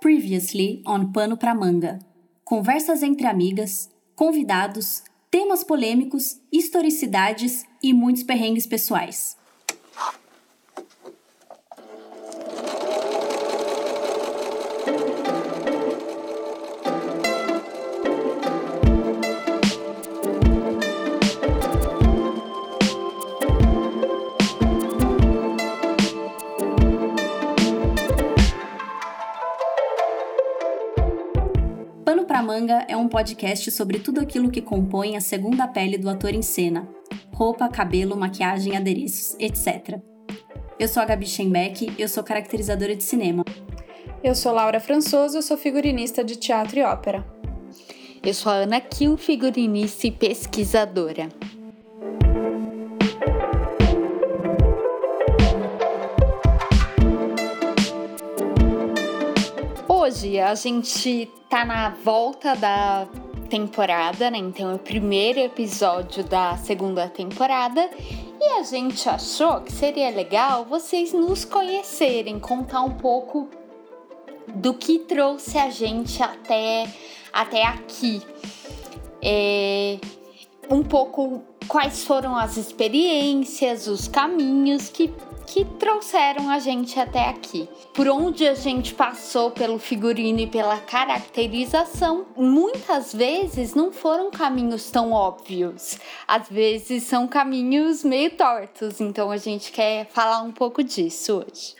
Previously on Pano pra Manga. Conversas entre amigas, convidados, temas polêmicos, historicidades e muitos perrengues pessoais. Manga é um podcast sobre tudo aquilo que compõe a segunda pele do ator em cena: roupa, cabelo, maquiagem, adereços, etc. Eu sou a Gabi Schenbeck, eu sou caracterizadora de cinema. Eu sou Laura Françoso, eu sou figurinista de teatro e ópera. Eu sou a Ana Kiel, figurinista e pesquisadora. Hoje a gente tá na volta da temporada, né? Então é o primeiro episódio da segunda temporada e a gente achou que seria legal vocês nos conhecerem, contar um pouco do que trouxe a gente até, até aqui. É, um pouco quais foram as experiências, os caminhos que que trouxeram a gente até aqui. Por onde a gente passou pelo figurino e pela caracterização, muitas vezes não foram caminhos tão óbvios. Às vezes são caminhos meio tortos, então a gente quer falar um pouco disso hoje.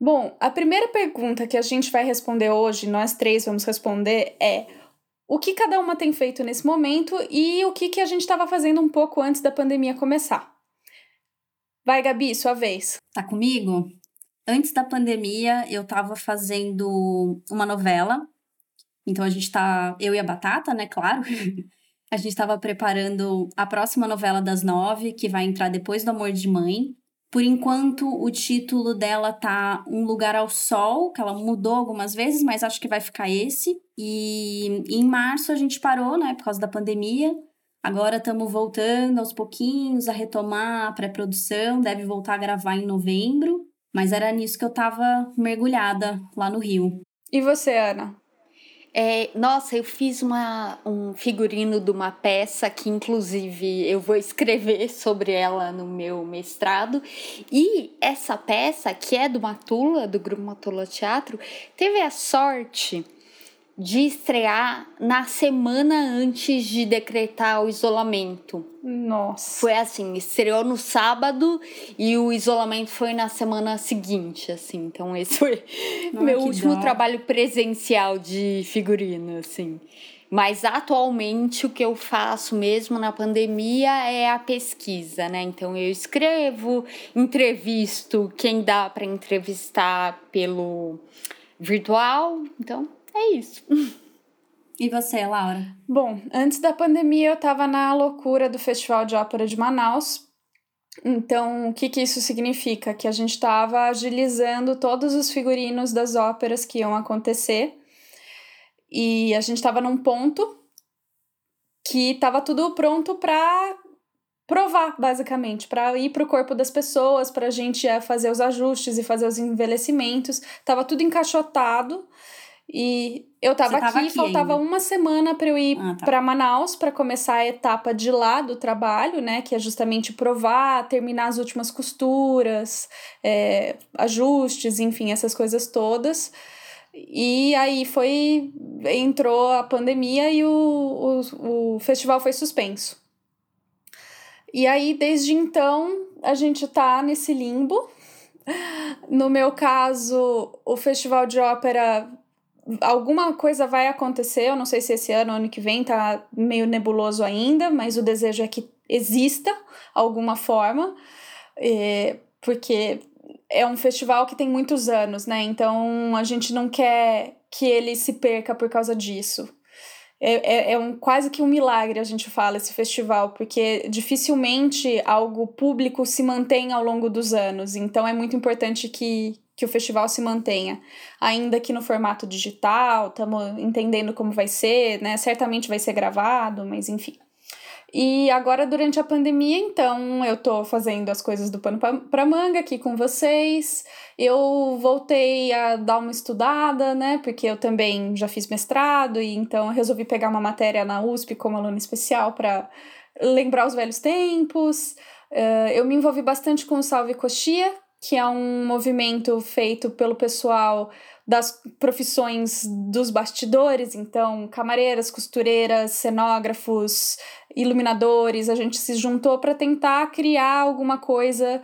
Bom, a primeira pergunta que a gente vai responder hoje, nós três vamos responder, é o que cada uma tem feito nesse momento e o que, que a gente estava fazendo um pouco antes da pandemia começar. Vai, Gabi, sua vez. Tá comigo? Antes da pandemia, eu tava fazendo uma novela. Então a gente tá. Eu e a Batata, né? Claro. a gente tava preparando a próxima novela das nove, que vai entrar depois do Amor de Mãe. Por enquanto, o título dela tá Um Lugar ao Sol, que ela mudou algumas vezes, mas acho que vai ficar esse. E em março a gente parou, né, por causa da pandemia. Agora estamos voltando aos pouquinhos a retomar a pré-produção, deve voltar a gravar em novembro, mas era nisso que eu estava mergulhada lá no Rio. E você, Ana? É, nossa, eu fiz uma, um figurino de uma peça que, inclusive, eu vou escrever sobre ela no meu mestrado. E essa peça, que é do Matula, do Grupo Matula Teatro, teve a sorte de estrear na semana antes de decretar o isolamento. Nossa. Foi assim, estreou no sábado e o isolamento foi na semana seguinte, assim. Então esse foi meu último dó. trabalho presencial de figurino, assim. Mas atualmente o que eu faço mesmo na pandemia é a pesquisa, né? Então eu escrevo, entrevisto quem dá para entrevistar pelo virtual. Então é isso. E você, Laura? Bom, antes da pandemia eu estava na loucura do Festival de Ópera de Manaus. Então, o que, que isso significa? Que a gente estava agilizando todos os figurinos das óperas que iam acontecer. E a gente estava num ponto que estava tudo pronto para provar, basicamente, para ir para o corpo das pessoas, para a gente fazer os ajustes e fazer os envelhecimentos. Tava tudo encaixotado. E eu tava, tava aqui, aqui, faltava ainda. uma semana para eu ir ah, tá. para Manaus para começar a etapa de lá do trabalho, né? Que é justamente provar, terminar as últimas costuras, é, ajustes, enfim, essas coisas todas. E aí foi. entrou a pandemia e o, o, o festival foi suspenso. E aí, desde então, a gente tá nesse limbo. No meu caso, o festival de ópera alguma coisa vai acontecer, eu não sei se esse ano ou ano que vem tá meio nebuloso ainda, mas o desejo é que exista alguma forma, é, porque é um festival que tem muitos anos, né? Então a gente não quer que ele se perca por causa disso. É, é, é um, quase que um milagre, a gente fala, esse festival, porque dificilmente algo público se mantém ao longo dos anos. Então é muito importante que, que o festival se mantenha, ainda que no formato digital, estamos entendendo como vai ser, né? Certamente vai ser gravado, mas enfim. E agora, durante a pandemia, então, eu tô fazendo as coisas do pano pra manga aqui com vocês. Eu voltei a dar uma estudada, né? Porque eu também já fiz mestrado, e então resolvi pegar uma matéria na USP como aluna especial para lembrar os velhos tempos. Uh, eu me envolvi bastante com o Salve Coxia, que é um movimento feito pelo pessoal das profissões dos bastidores, então camareiras, costureiras, cenógrafos, iluminadores, a gente se juntou para tentar criar alguma coisa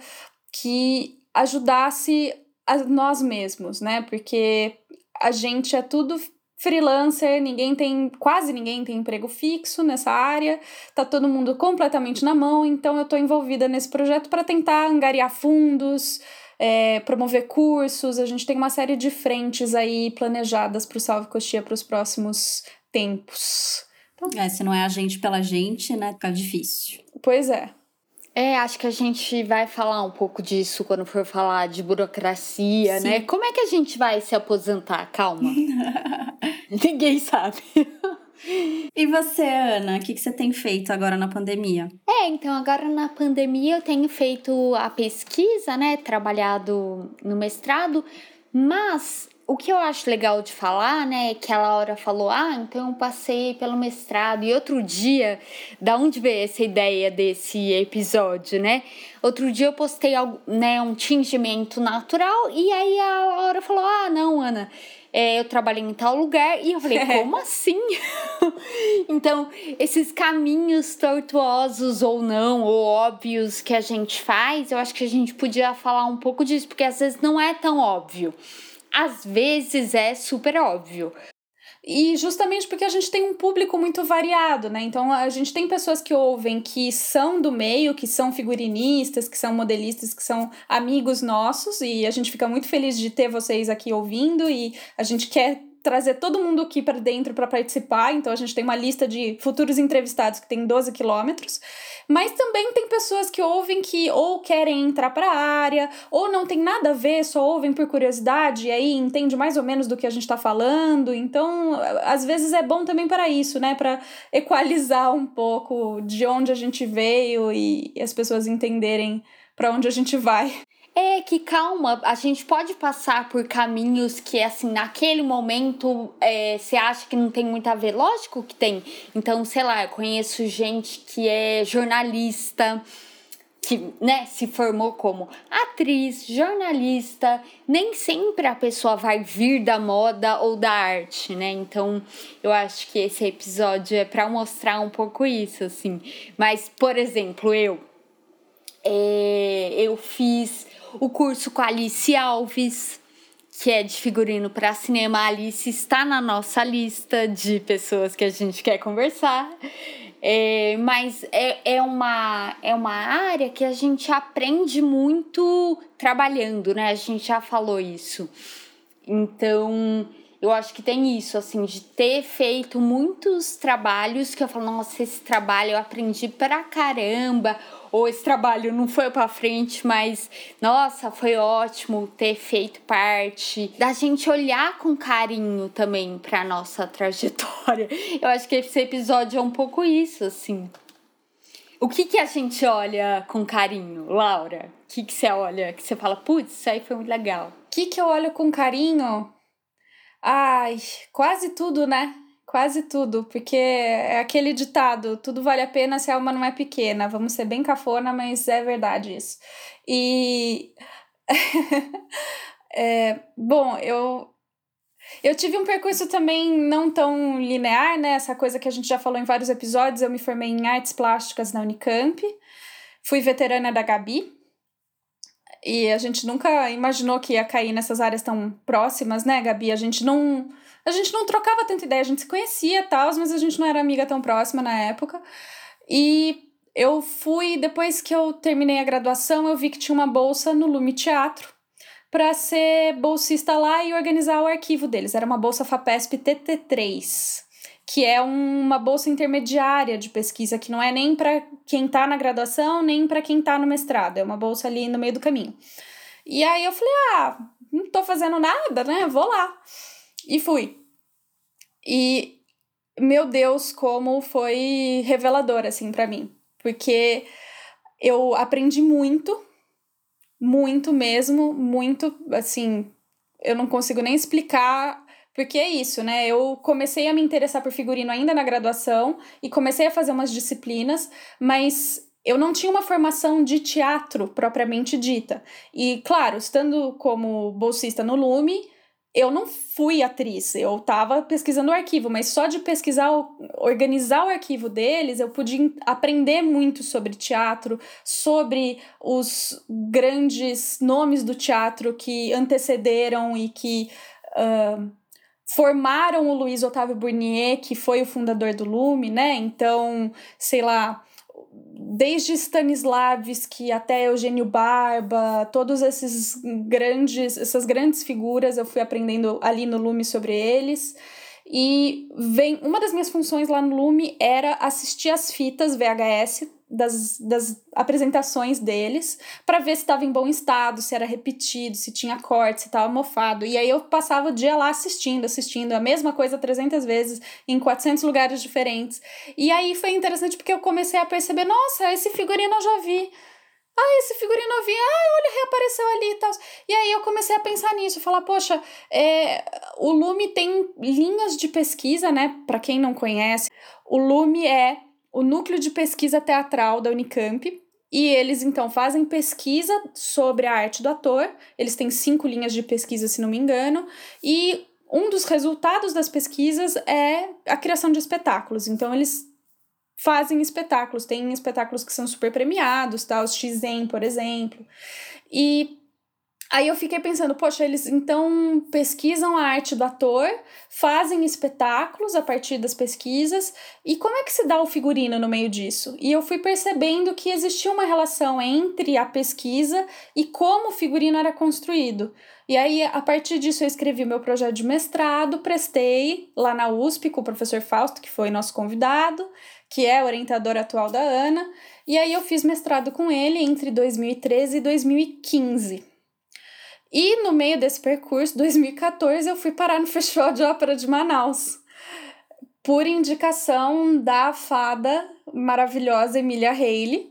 que ajudasse a nós mesmos, né? Porque a gente é tudo freelancer, ninguém tem, quase ninguém tem emprego fixo nessa área, tá todo mundo completamente na mão, então eu tô envolvida nesse projeto para tentar angariar fundos, é, promover cursos, a gente tem uma série de frentes aí planejadas para o Salve Coxia para os próximos tempos. Então, é, se não é a gente pela gente, né, fica difícil. Pois é. É, acho que a gente vai falar um pouco disso quando for falar de burocracia, né? Sim. né? Como é que a gente vai se aposentar? Calma. Ninguém sabe. E você, Ana, o que, que você tem feito agora na pandemia? É, então agora na pandemia eu tenho feito a pesquisa, né? Trabalhado no mestrado, mas o que eu acho legal de falar, né, é que a Laura falou: ah, então eu passei pelo mestrado. E outro dia, da onde veio essa ideia desse episódio, né? Outro dia eu postei né, um tingimento natural e aí a Laura falou: ah, não, Ana. É, eu trabalhei em tal lugar e eu falei, como assim? então, esses caminhos tortuosos ou não, ou óbvios que a gente faz, eu acho que a gente podia falar um pouco disso, porque às vezes não é tão óbvio às vezes é super óbvio. E justamente porque a gente tem um público muito variado, né? Então a gente tem pessoas que ouvem que são do meio, que são figurinistas, que são modelistas, que são amigos nossos, e a gente fica muito feliz de ter vocês aqui ouvindo e a gente quer trazer todo mundo aqui para dentro para participar. Então a gente tem uma lista de futuros entrevistados que tem 12 quilômetros. Mas também tem pessoas que ouvem que ou querem entrar para a área, ou não tem nada a ver, só ouvem por curiosidade e aí entende mais ou menos do que a gente está falando. Então, às vezes é bom também para isso, né? Para equalizar um pouco de onde a gente veio e as pessoas entenderem para onde a gente vai. É que calma, a gente pode passar por caminhos que, assim, naquele momento é, você acha que não tem muito a ver. Lógico que tem. Então, sei lá, eu conheço gente que é jornalista, que né, se formou como atriz, jornalista. Nem sempre a pessoa vai vir da moda ou da arte, né? Então, eu acho que esse episódio é para mostrar um pouco isso, assim. Mas, por exemplo, eu. É, eu fiz o curso com a Alice Alves, que é de figurino para cinema. A Alice está na nossa lista de pessoas que a gente quer conversar. É, mas é, é, uma, é uma área que a gente aprende muito trabalhando, né? A gente já falou isso. Então, eu acho que tem isso, assim, de ter feito muitos trabalhos que eu falo, nossa, esse trabalho eu aprendi pra caramba ou esse trabalho não foi para frente, mas nossa, foi ótimo ter feito parte, da gente olhar com carinho também para nossa trajetória. Eu acho que esse episódio é um pouco isso, assim. O que que a gente olha com carinho, Laura? O que que você olha, que você fala, putz, isso aí foi muito legal. O que que eu olho com carinho? Ai, quase tudo, né? Quase tudo, porque é aquele ditado: tudo vale a pena se a alma não é pequena. Vamos ser bem cafona, mas é verdade isso. E. é, bom, eu. Eu tive um percurso também não tão linear, né? Essa coisa que a gente já falou em vários episódios. Eu me formei em artes plásticas na Unicamp, fui veterana da Gabi, e a gente nunca imaginou que ia cair nessas áreas tão próximas, né, Gabi? A gente não a gente não trocava tanta ideia, a gente se conhecia tal, mas a gente não era amiga tão próxima na época. E eu fui, depois que eu terminei a graduação, eu vi que tinha uma bolsa no Lume Teatro para ser bolsista lá e organizar o arquivo deles. Era uma bolsa FAPESP TT3, que é uma bolsa intermediária de pesquisa, que não é nem para quem está na graduação, nem para quem está no mestrado, é uma bolsa ali no meio do caminho. E aí eu falei: "Ah, não tô fazendo nada, né? Vou lá". E fui. E meu Deus, como foi revelador, assim, para mim. Porque eu aprendi muito, muito mesmo, muito, assim, eu não consigo nem explicar porque é isso, né? Eu comecei a me interessar por figurino ainda na graduação e comecei a fazer umas disciplinas, mas eu não tinha uma formação de teatro propriamente dita. E, claro, estando como bolsista no Lume, eu não fui atriz, eu estava pesquisando o arquivo, mas só de pesquisar, organizar o arquivo deles, eu pude aprender muito sobre teatro, sobre os grandes nomes do teatro que antecederam e que uh, formaram o Luiz Otávio Burnier, que foi o fundador do Lume, né? Então, sei lá, desde Stanislavski até Eugênio Barba, todos esses grandes, essas grandes figuras, eu fui aprendendo ali no Lume sobre eles. E vem uma das minhas funções lá no Lume era assistir as fitas VHS das, das apresentações deles para ver se estava em bom estado, se era repetido, se tinha corte, se estava mofado. E aí eu passava o dia lá assistindo, assistindo a mesma coisa 300 vezes em 400 lugares diferentes. E aí foi interessante porque eu comecei a perceber, nossa, esse figurino eu já vi. Ah, esse figurino eu vi, ah, olha, reapareceu ali e tal. E aí eu comecei a pensar nisso, falar, poxa, é, o Lume tem linhas de pesquisa, né? Para quem não conhece, o Lume é o núcleo de pesquisa teatral da Unicamp. E eles então fazem pesquisa sobre a arte do ator. Eles têm cinco linhas de pesquisa, se não me engano. E um dos resultados das pesquisas é a criação de espetáculos. Então, eles fazem espetáculos. Tem espetáculos que são super premiados, tá? Os Xen, por exemplo. E Aí eu fiquei pensando, poxa, eles então pesquisam a arte do ator, fazem espetáculos a partir das pesquisas, e como é que se dá o figurino no meio disso? E eu fui percebendo que existia uma relação entre a pesquisa e como o figurino era construído. E aí, a partir disso, eu escrevi meu projeto de mestrado, prestei lá na USP com o professor Fausto, que foi nosso convidado, que é orientador atual da Ana, e aí eu fiz mestrado com ele entre 2013 e 2015. E no meio desse percurso, 2014, eu fui parar no Festival de Ópera de Manaus, por indicação da fada maravilhosa Emília Haley,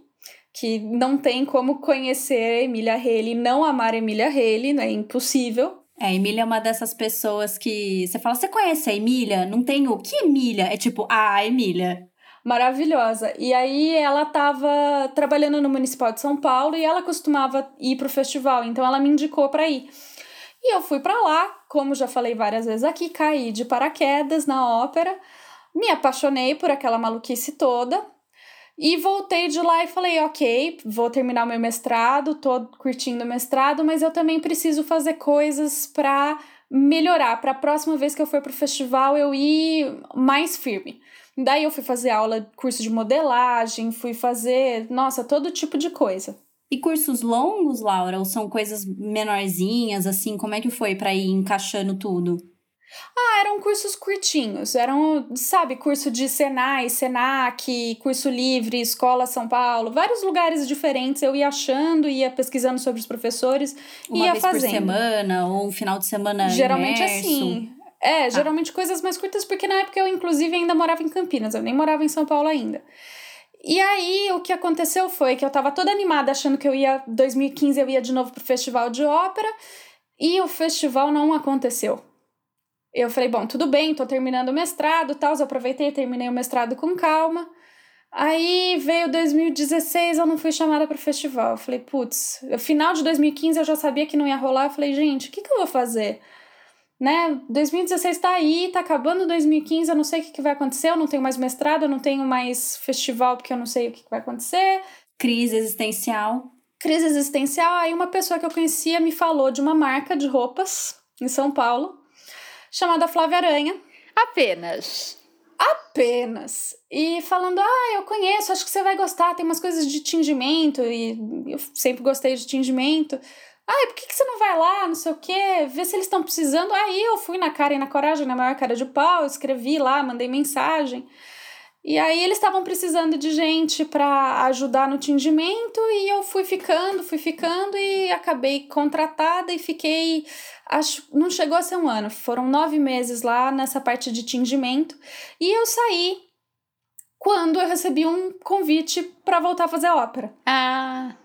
que não tem como conhecer Emília Haley, não amar Emília Haley, é impossível. É, a Emília é uma dessas pessoas que você fala, você conhece a Emília? Não tem o que Emília? É tipo, ah, Emília maravilhosa. E aí ela estava trabalhando no Municipal de São Paulo e ela costumava ir pro festival, então ela me indicou para ir. E eu fui para lá, como já falei várias vezes aqui, caí de paraquedas na ópera, me apaixonei por aquela maluquice toda. E voltei de lá e falei, ok, vou terminar o meu mestrado, tô curtindo o mestrado, mas eu também preciso fazer coisas para melhorar, para a próxima vez que eu for pro festival eu ir mais firme. Daí eu fui fazer aula, curso de modelagem, fui fazer, nossa, todo tipo de coisa. E cursos longos, Laura, ou são coisas menorzinhas, assim? Como é que foi para ir encaixando tudo? Ah, eram cursos curtinhos, eram, sabe, curso de Senai, Senac, curso livre, Escola São Paulo, vários lugares diferentes. Eu ia achando, ia pesquisando sobre os professores, Uma ia vez fazendo. por semana ou um final de semana Geralmente imerso. assim. É, tá. geralmente coisas mais curtas, porque na época eu, inclusive, ainda morava em Campinas, eu nem morava em São Paulo ainda. E aí, o que aconteceu foi que eu tava toda animada, achando que eu ia, 2015 eu ia de novo pro festival de ópera, e o festival não aconteceu. Eu falei, bom, tudo bem, tô terminando o mestrado e tal, eu aproveitei, terminei o mestrado com calma. Aí veio 2016, eu não fui chamada para o festival. Eu falei, putz, final de 2015 eu já sabia que não ia rolar. Eu falei, gente, o que, que eu vou fazer? Né? 2016 tá aí, tá acabando 2015, eu não sei o que, que vai acontecer, eu não tenho mais mestrado, eu não tenho mais festival porque eu não sei o que, que vai acontecer. Crise existencial. Crise existencial. Aí uma pessoa que eu conhecia me falou de uma marca de roupas em São Paulo, chamada Flávia Aranha. Apenas. Apenas. E falando, ah, eu conheço, acho que você vai gostar, tem umas coisas de tingimento, e eu sempre gostei de tingimento. Ai, por que, que você não vai lá, não sei o quê, ver se eles estão precisando? Aí eu fui na cara e na coragem, na maior cara de pau, escrevi lá, mandei mensagem. E aí eles estavam precisando de gente para ajudar no tingimento e eu fui ficando, fui ficando e acabei contratada e fiquei, acho, não chegou a ser um ano, foram nove meses lá nessa parte de tingimento e eu saí quando eu recebi um convite para voltar a fazer ópera. Ah.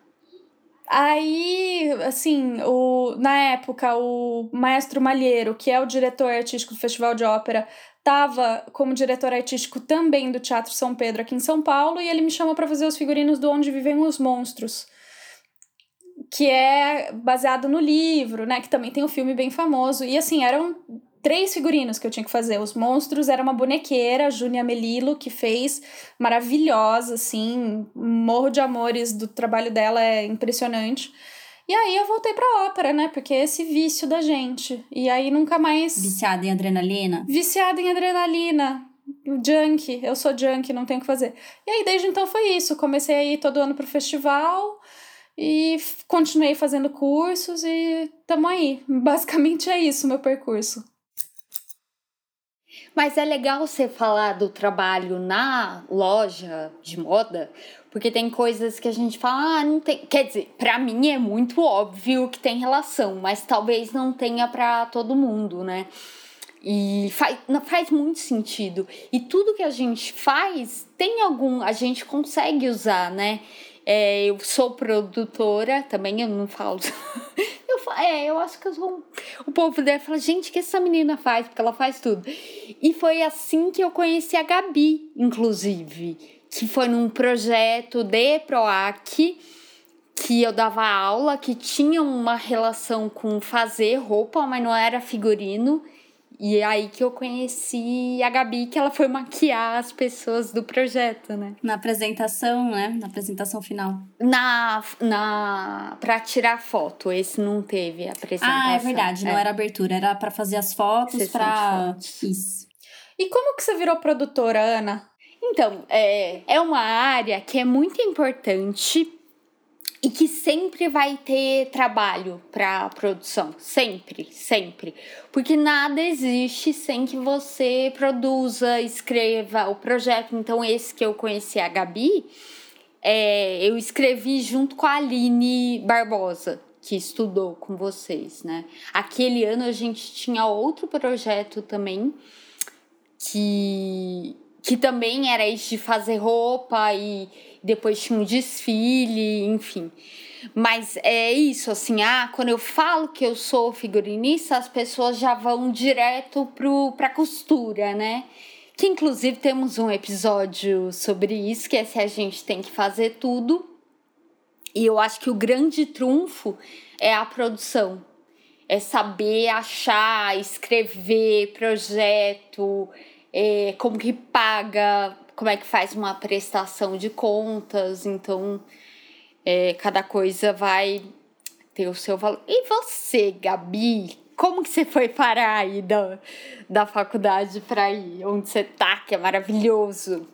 Aí, assim, o, na época, o Maestro Malheiro, que é o diretor artístico do Festival de Ópera, estava como diretor artístico também do Teatro São Pedro aqui em São Paulo e ele me chamou para fazer os figurinos do Onde Vivem os Monstros, que é baseado no livro, né? Que também tem um filme bem famoso. E assim, eram três figurinos que eu tinha que fazer. Os monstros era uma bonequeira, Júnia Melilo, que fez maravilhosa, assim, morro de amores do trabalho dela é impressionante. E aí eu voltei pra ópera, né? Porque é esse vício da gente. E aí nunca mais. Viciada em adrenalina? Viciada em adrenalina. Junk, eu sou junk, não tenho o que fazer. E aí, desde então foi isso. Comecei a ir todo ano pro festival e continuei fazendo cursos e tamo aí. Basicamente é isso o meu percurso. Mas é legal você falar do trabalho na loja de moda, porque tem coisas que a gente fala, ah, não tem. Quer dizer, para mim é muito óbvio que tem relação, mas talvez não tenha para todo mundo, né? E faz, faz muito sentido. E tudo que a gente faz tem algum. A gente consegue usar, né? É, eu sou produtora também, eu não falo. eu, é, eu acho que eu sou. O povo deve falar, gente, o que essa menina faz? Porque ela faz tudo. E foi assim que eu conheci a Gabi, inclusive, que foi num projeto de PROAC que eu dava aula, que tinha uma relação com fazer roupa, mas não era figurino. E é aí que eu conheci a Gabi, que ela foi maquiar as pessoas do projeto, né? Na apresentação, né? Na apresentação final. Na. na pra tirar foto. Esse não teve apresentação. Ah, é verdade. É. Não era abertura, era para fazer as fotos, Sessão pra. Isso. E como que você virou produtora, Ana? Então, é, é uma área que é muito importante e que sempre vai ter trabalho para produção, sempre, sempre, porque nada existe sem que você produza, escreva o projeto. Então esse que eu conheci a Gabi, é, eu escrevi junto com a Aline Barbosa, que estudou com vocês, né? Aquele ano a gente tinha outro projeto também que que também era isso de fazer roupa e depois tinha um desfile, enfim. Mas é isso, assim, ah, quando eu falo que eu sou figurinista, as pessoas já vão direto pro, pra costura, né? Que inclusive temos um episódio sobre isso, que é se a gente tem que fazer tudo. E eu acho que o grande trunfo é a produção. É saber achar, escrever projeto, é, como que paga, como é que faz uma prestação de contas, então é, cada coisa vai ter o seu valor. E você, Gabi, como que você foi parar aí da, da faculdade para ir onde você tá, que é maravilhoso?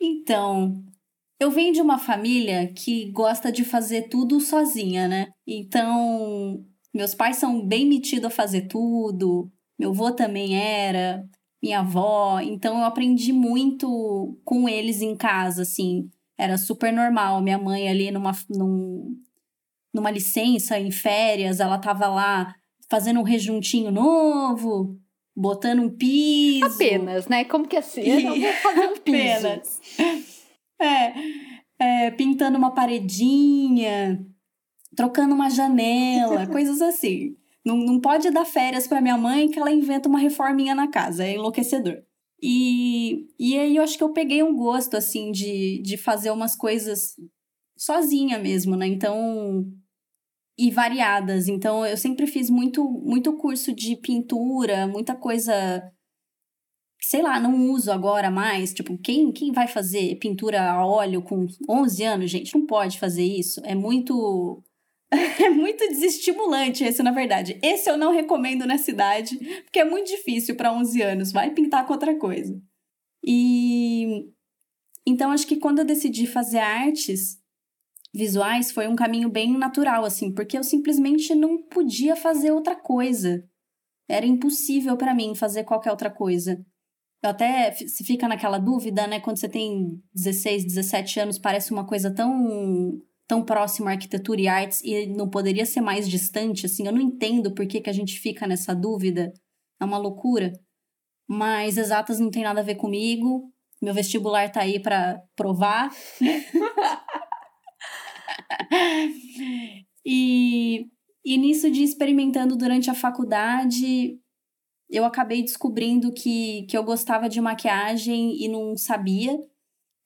Então, eu venho de uma família que gosta de fazer tudo sozinha, né? Então, meus pais são bem metidos a fazer tudo, meu avô também era minha avó, então eu aprendi muito com eles em casa, assim. Era super normal. Minha mãe ali numa, num, numa licença, em férias, ela tava lá fazendo um rejuntinho novo, botando um piso. Apenas, né? Como que é assim? Eu não vou fazer um. Apenas. É, é, pintando uma paredinha, trocando uma janela, coisas assim. Não, não pode dar férias para minha mãe que ela inventa uma reforminha na casa, é enlouquecedor. E, e aí eu acho que eu peguei um gosto, assim, de, de fazer umas coisas sozinha mesmo, né? Então. E variadas. Então eu sempre fiz muito, muito curso de pintura, muita coisa. Sei lá, não uso agora mais. Tipo, quem, quem vai fazer pintura a óleo com 11 anos, gente? Não pode fazer isso. É muito É muito desestimulante esse, na verdade. Esse eu não recomendo na cidade, porque é muito difícil para 11 anos. Vai pintar com outra coisa. E então acho que quando eu decidi fazer artes visuais foi um caminho bem natural assim, porque eu simplesmente não podia fazer outra coisa. Era impossível para mim fazer qualquer outra coisa. Eu até se fica naquela dúvida, né? Quando você tem 16, 17 anos, parece uma coisa tão tão próxima à arquitetura e artes e não poderia ser mais distante, assim. Eu não entendo por que, que a gente fica nessa dúvida. É uma loucura. Mas exatas não tem nada a ver comigo. Meu vestibular tá aí para provar. e, e nisso de experimentando durante a faculdade, eu acabei descobrindo que, que eu gostava de maquiagem e não sabia.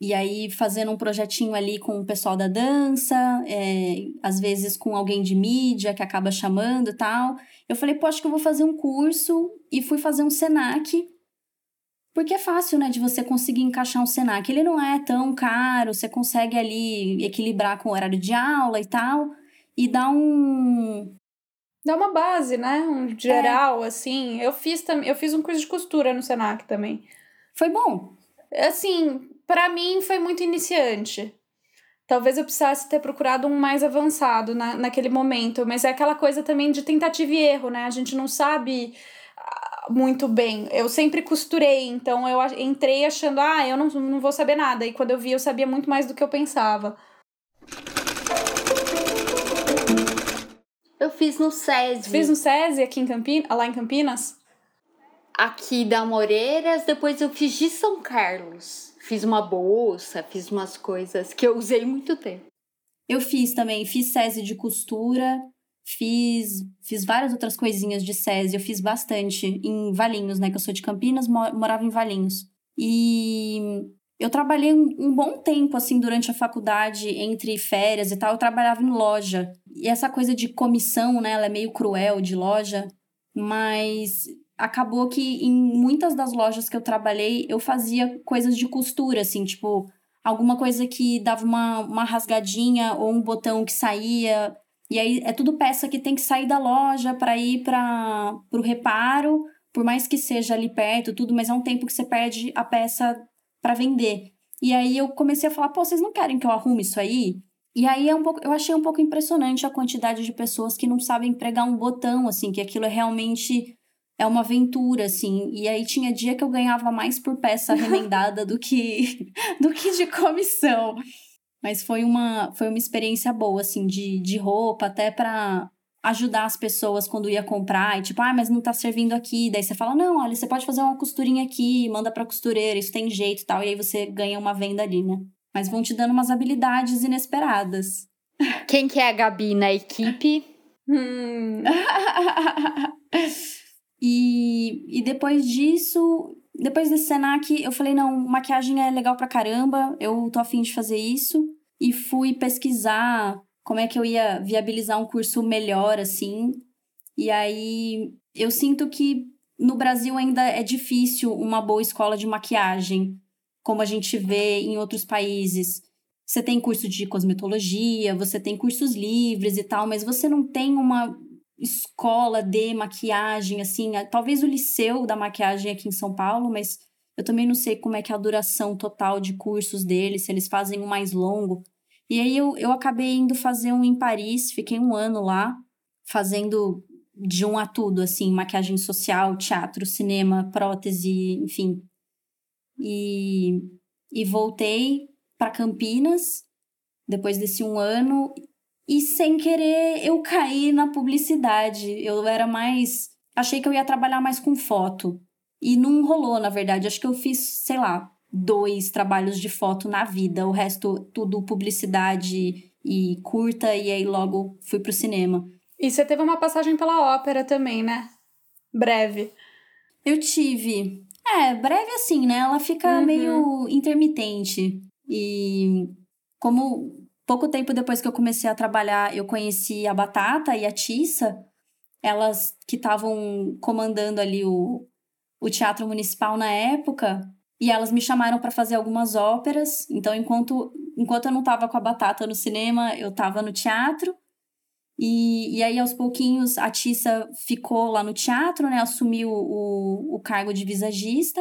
E aí, fazendo um projetinho ali com o pessoal da dança, é, às vezes com alguém de mídia que acaba chamando e tal. Eu falei, pô, acho que eu vou fazer um curso e fui fazer um SENAC. Porque é fácil, né, de você conseguir encaixar um SENAC. Ele não é tão caro, você consegue ali equilibrar com o horário de aula e tal. E dá um, Dá uma base, né? Um geral, é. assim. Eu fiz, eu fiz um curso de costura no Senac também. Foi bom? Assim, para mim foi muito iniciante. Talvez eu precisasse ter procurado um mais avançado na, naquele momento, mas é aquela coisa também de tentativa e erro, né? A gente não sabe ah, muito bem. Eu sempre costurei, então eu entrei achando, ah, eu não, não vou saber nada. E quando eu vi, eu sabia muito mais do que eu pensava. Eu fiz no SESI. Fiz no SESI aqui em Campinas, lá em Campinas? Aqui da Moreiras, depois eu fiz de São Carlos. Fiz uma bolsa, fiz umas coisas que eu usei muito tempo. Eu fiz também, fiz SESI de costura, fiz, fiz várias outras coisinhas de SESI, eu fiz bastante em Valinhos, né, que eu sou de Campinas, morava em Valinhos. E eu trabalhei um, um, bom tempo, assim, durante a faculdade, entre férias e tal, eu trabalhava em loja. E essa coisa de comissão, né, ela é meio cruel de loja, mas acabou que em muitas das lojas que eu trabalhei, eu fazia coisas de costura, assim, tipo, alguma coisa que dava uma, uma rasgadinha ou um botão que saía. E aí é tudo peça que tem que sair da loja para ir para o reparo, por mais que seja ali perto, tudo, mas é um tempo que você perde a peça para vender. E aí eu comecei a falar, pô, vocês não querem que eu arrume isso aí? E aí é um pouco, eu achei um pouco impressionante a quantidade de pessoas que não sabem pregar um botão, assim, que aquilo é realmente é uma aventura, assim. E aí tinha dia que eu ganhava mais por peça remendada do que do que de comissão. Mas foi uma, foi uma experiência boa, assim, de, de roupa, até para ajudar as pessoas quando ia comprar e tipo, ah, mas não tá servindo aqui. Daí você fala, não, olha, você pode fazer uma costurinha aqui, manda pra costureira, isso tem jeito e tal. E aí você ganha uma venda ali, né? Mas vão te dando umas habilidades inesperadas. Quem que é a Gabi na equipe? hum. E, e depois disso, depois desse Senac, eu falei, não, maquiagem é legal pra caramba, eu tô afim de fazer isso. E fui pesquisar como é que eu ia viabilizar um curso melhor, assim. E aí eu sinto que no Brasil ainda é difícil uma boa escola de maquiagem, como a gente vê em outros países. Você tem curso de cosmetologia, você tem cursos livres e tal, mas você não tem uma escola de maquiagem, assim, talvez o liceu da maquiagem aqui em São Paulo, mas eu também não sei como é que é a duração total de cursos deles, se eles fazem um mais longo. E aí eu, eu acabei indo fazer um em Paris, fiquei um ano lá, fazendo de um a tudo, assim, maquiagem social, teatro, cinema, prótese, enfim. E, e voltei para Campinas depois desse um ano e sem querer eu caí na publicidade. Eu era mais. Achei que eu ia trabalhar mais com foto. E não rolou, na verdade. Acho que eu fiz, sei lá, dois trabalhos de foto na vida, o resto tudo publicidade e curta, e aí logo fui pro cinema. E você teve uma passagem pela ópera também, né? Breve. Eu tive. É, breve assim, né? Ela fica uhum. meio intermitente. E como pouco tempo depois que eu comecei a trabalhar, eu conheci a Batata e a Tissa, elas que estavam comandando ali o, o Teatro Municipal na época, e elas me chamaram para fazer algumas óperas. Então, enquanto, enquanto eu não estava com a Batata no cinema, eu estava no teatro. E, e aí, aos pouquinhos, a Tissa ficou lá no teatro, né? Assumiu o, o cargo de visagista.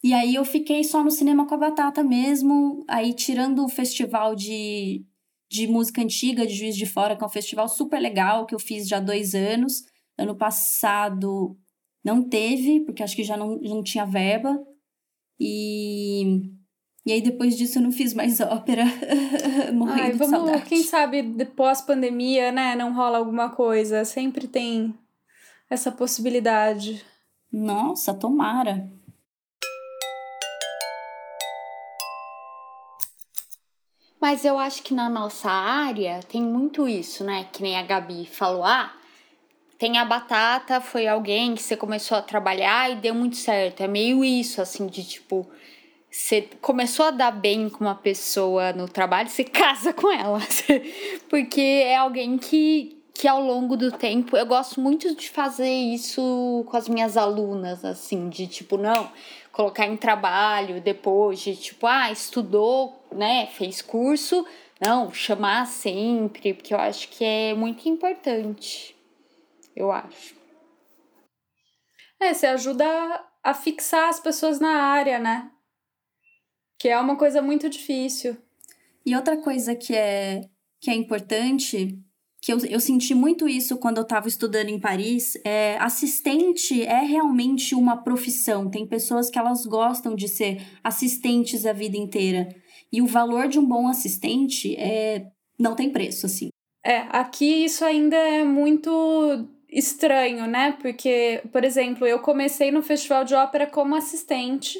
E aí, eu fiquei só no cinema com a Batata mesmo. Aí, tirando o festival de, de música antiga de Juiz de Fora, que é um festival super legal, que eu fiz já há dois anos. Ano passado não teve, porque acho que já não, não tinha verba. E, e aí depois disso eu não fiz mais ópera, morrendo Ai, vamos, de saudade. Quem sabe depois pandemia, né, não rola alguma coisa. Sempre tem essa possibilidade. Nossa, tomara. Mas eu acho que na nossa área tem muito isso, né? Que nem a Gabi falou, ah, tem a batata, foi alguém que você começou a trabalhar e deu muito certo. É meio isso, assim, de tipo, você começou a dar bem com uma pessoa no trabalho, você casa com ela. Porque é alguém que, que ao longo do tempo, eu gosto muito de fazer isso com as minhas alunas, assim, de tipo, não, colocar em trabalho depois, de tipo, ah, estudou, né, fez curso, não, chamar sempre, porque eu acho que é muito importante eu acho. É, você ajuda a fixar as pessoas na área, né? Que é uma coisa muito difícil. E outra coisa que é, que é importante, que eu, eu senti muito isso quando eu estava estudando em Paris, é assistente é realmente uma profissão. Tem pessoas que elas gostam de ser assistentes a vida inteira. E o valor de um bom assistente é não tem preço, assim. É, aqui isso ainda é muito estranho, né? Porque, por exemplo, eu comecei no Festival de Ópera como assistente.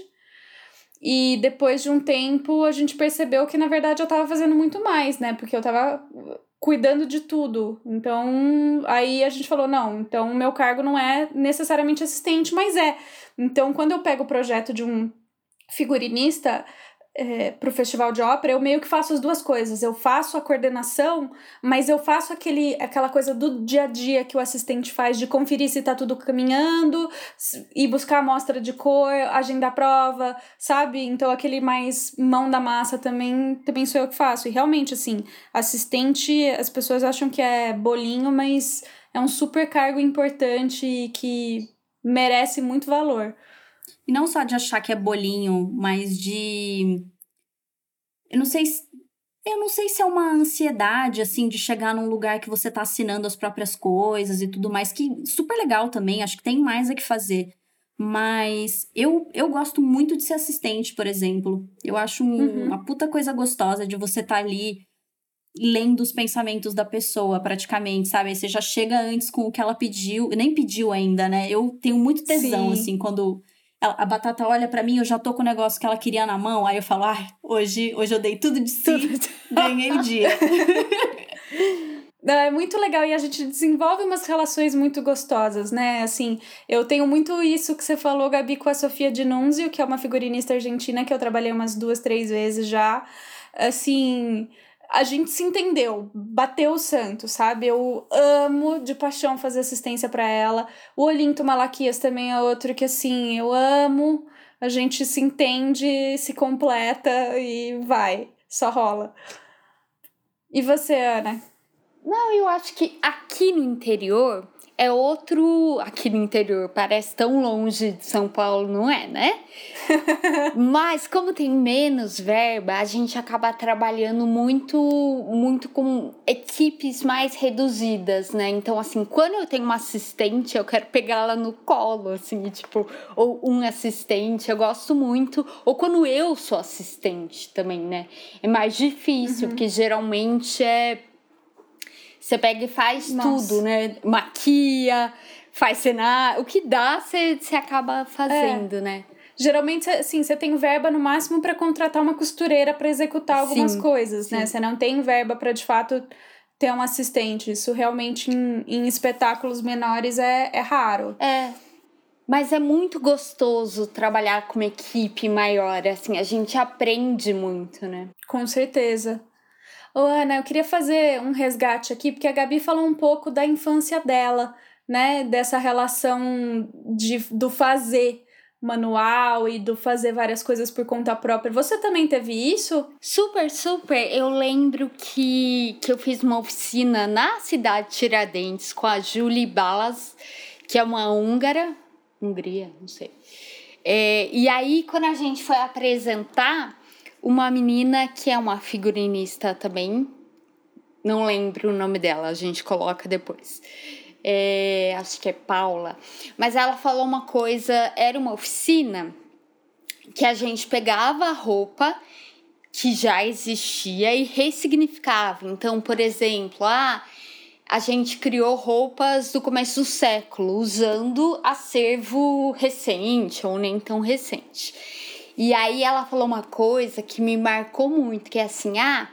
E depois de um tempo a gente percebeu que na verdade eu tava fazendo muito mais, né? Porque eu tava cuidando de tudo. Então, aí a gente falou: não, então o meu cargo não é necessariamente assistente, mas é. Então, quando eu pego o projeto de um figurinista, é, para o festival de ópera, eu meio que faço as duas coisas. Eu faço a coordenação, mas eu faço aquele, aquela coisa do dia a dia que o assistente faz de conferir se está tudo caminhando, e buscar amostra de cor, agendar prova, sabe? Então aquele mais mão da massa também, também sou eu que faço. E realmente, assim, assistente, as pessoas acham que é bolinho, mas é um super cargo importante que merece muito valor. E não só de achar que é bolinho, mas de. Eu não sei se. Eu não sei se é uma ansiedade, assim, de chegar num lugar que você tá assinando as próprias coisas e tudo mais, que super legal também, acho que tem mais a que fazer. Mas eu, eu gosto muito de ser assistente, por exemplo. Eu acho um, uhum. uma puta coisa gostosa de você estar tá ali lendo os pensamentos da pessoa, praticamente, sabe? Aí você já chega antes com o que ela pediu, nem pediu ainda, né? Eu tenho muito tesão, Sim. assim, quando a batata olha para mim, eu já tô com o negócio que ela queria na mão, aí eu falo, ah, hoje, hoje eu dei tudo de si, ganhei o dia. É muito legal e a gente desenvolve umas relações muito gostosas, né? Assim, eu tenho muito isso que você falou, Gabi, com a Sofia Dinunzio, que é uma figurinista argentina que eu trabalhei umas duas, três vezes já. Assim, a gente se entendeu, bateu o santo, sabe? Eu amo de paixão fazer assistência para ela. O Olinto Malaquias também é outro que, assim, eu amo. A gente se entende, se completa e vai, só rola. E você, Ana? Não, eu acho que aqui no interior é outro aqui no interior, parece tão longe de São Paulo, não é, né? Mas como tem menos verba, a gente acaba trabalhando muito muito com equipes mais reduzidas, né? Então assim, quando eu tenho uma assistente, eu quero pegar ela no colo, assim, tipo, ou um assistente, eu gosto muito, ou quando eu sou assistente também, né? É mais difícil, uhum. porque geralmente é você pega e faz Nossa. tudo, né? Maquia, faz cenário. O que dá, você, acaba fazendo, é. né? Geralmente, assim, você tem verba no máximo para contratar uma costureira para executar algumas sim, coisas, né? sim. né? Você não tem verba para de fato ter um assistente. Isso realmente em, em espetáculos menores é, é raro. É. Mas é muito gostoso trabalhar com uma equipe maior, assim, a gente aprende muito, né? Com certeza. Ô, Ana, eu queria fazer um resgate aqui, porque a Gabi falou um pouco da infância dela, né? Dessa relação de, do fazer manual e do fazer várias coisas por conta própria. Você também teve isso? Super, super. Eu lembro que, que eu fiz uma oficina na cidade de Tiradentes com a Julie Balas, que é uma húngara, Hungria, não sei. É, e aí, quando a gente foi apresentar, uma menina que é uma figurinista também. Não lembro o nome dela, a gente coloca depois. É, acho que é Paula. Mas ela falou uma coisa, era uma oficina que a gente pegava a roupa que já existia e ressignificava. Então, por exemplo, ah, a gente criou roupas do começo do século, usando acervo recente ou nem tão recente. E aí ela falou uma coisa que me marcou muito, que é assim, ah,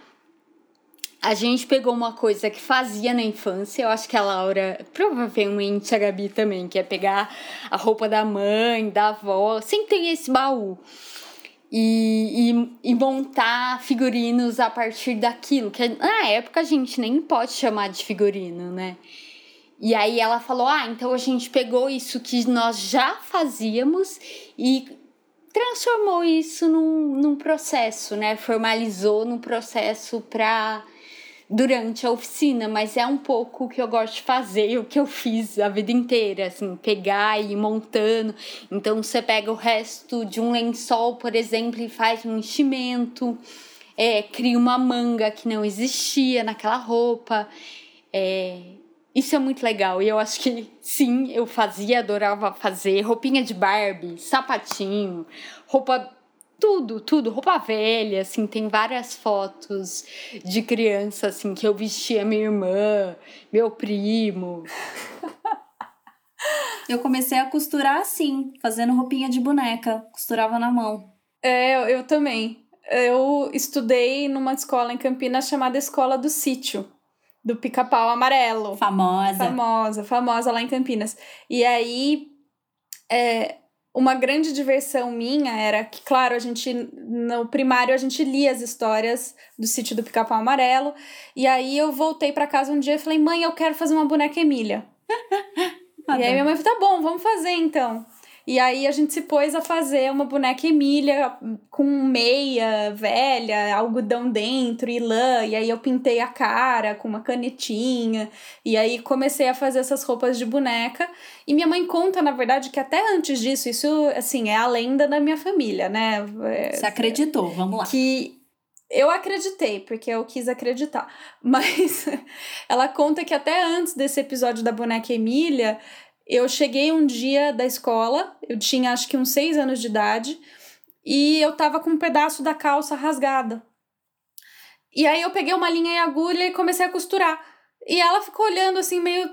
a gente pegou uma coisa que fazia na infância, eu acho que a Laura, provavelmente a Gabi também, que é pegar a roupa da mãe, da avó, sempre tem esse baú e, e, e, montar figurinos a partir daquilo. Que na época a gente nem pode chamar de figurino, né? E aí ela falou: ah, então a gente pegou isso que nós já fazíamos e transformou isso num, num processo, né? Formalizou num processo para durante a oficina, mas é um pouco o que eu gosto de fazer, o que eu fiz a vida inteira, assim, pegar e ir montando. Então você pega o resto de um lençol, por exemplo, e faz um enchimento, é, cria uma manga que não existia naquela roupa. É, isso é muito legal. E eu acho que sim, eu fazia, adorava fazer roupinha de Barbie, sapatinho, roupa tudo, tudo, roupa velha, assim, tem várias fotos de criança, assim, que eu vestia minha irmã, meu primo. eu comecei a costurar assim, fazendo roupinha de boneca, costurava na mão. É, eu, eu também. Eu estudei numa escola em Campinas chamada Escola do Sítio do pica-pau amarelo. Famosa. Famosa, famosa lá em Campinas. E aí, é, uma grande diversão minha era que, claro, a gente, no primário, a gente lia as histórias do sítio do Pica-Pau Amarelo. E aí eu voltei para casa um dia e falei, mãe, eu quero fazer uma boneca Emília. e aí minha mãe falou, tá bom, vamos fazer então. E aí a gente se pôs a fazer uma boneca Emília com meia velha, algodão dentro e lã. E aí eu pintei a cara com uma canetinha. E aí comecei a fazer essas roupas de boneca. E minha mãe conta, na verdade, que até antes disso, isso assim, é a lenda da minha família, né? É, Você acreditou, vamos lá. Que eu acreditei, porque eu quis acreditar. Mas ela conta que até antes desse episódio da boneca Emília, eu cheguei um dia da escola, eu tinha acho que uns seis anos de idade, e eu tava com um pedaço da calça rasgada. E aí eu peguei uma linha e agulha e comecei a costurar. E ela ficou olhando assim, meio.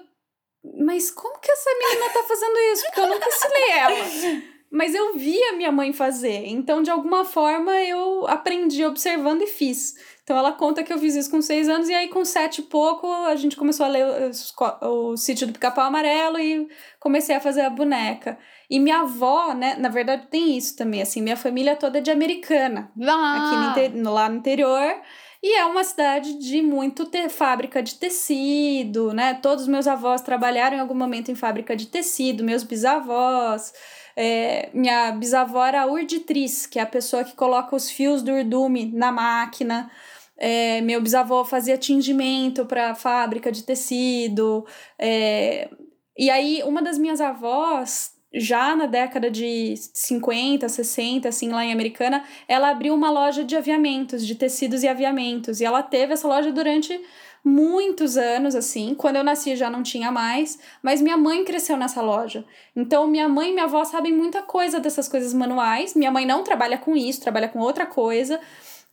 Mas como que essa menina tá fazendo isso? Porque eu nunca ensinei ela. Mas eu via minha mãe fazer. Então, de alguma forma, eu aprendi observando e fiz. Então ela conta que eu fiz isso com seis anos, e aí com sete e pouco a gente começou a ler o, o sítio do pica-pau amarelo e comecei a fazer a boneca. E minha avó, né, na verdade tem isso também, assim, minha família toda é de americana. Ah. Aqui no, lá no interior. E é uma cidade de muito ter fábrica de tecido, né? Todos os meus avós trabalharam em algum momento em fábrica de tecido, meus bisavós. É, minha bisavó era urditriz, que é a pessoa que coloca os fios do urdume na máquina. É, meu bisavô fazia tingimento para fábrica de tecido. É, e aí, uma das minhas avós, já na década de 50, 60, assim, lá em Americana, ela abriu uma loja de aviamentos, de tecidos e aviamentos. E ela teve essa loja durante muitos anos, assim. Quando eu nasci já não tinha mais, mas minha mãe cresceu nessa loja. Então, minha mãe e minha avó sabem muita coisa dessas coisas manuais. Minha mãe não trabalha com isso, trabalha com outra coisa.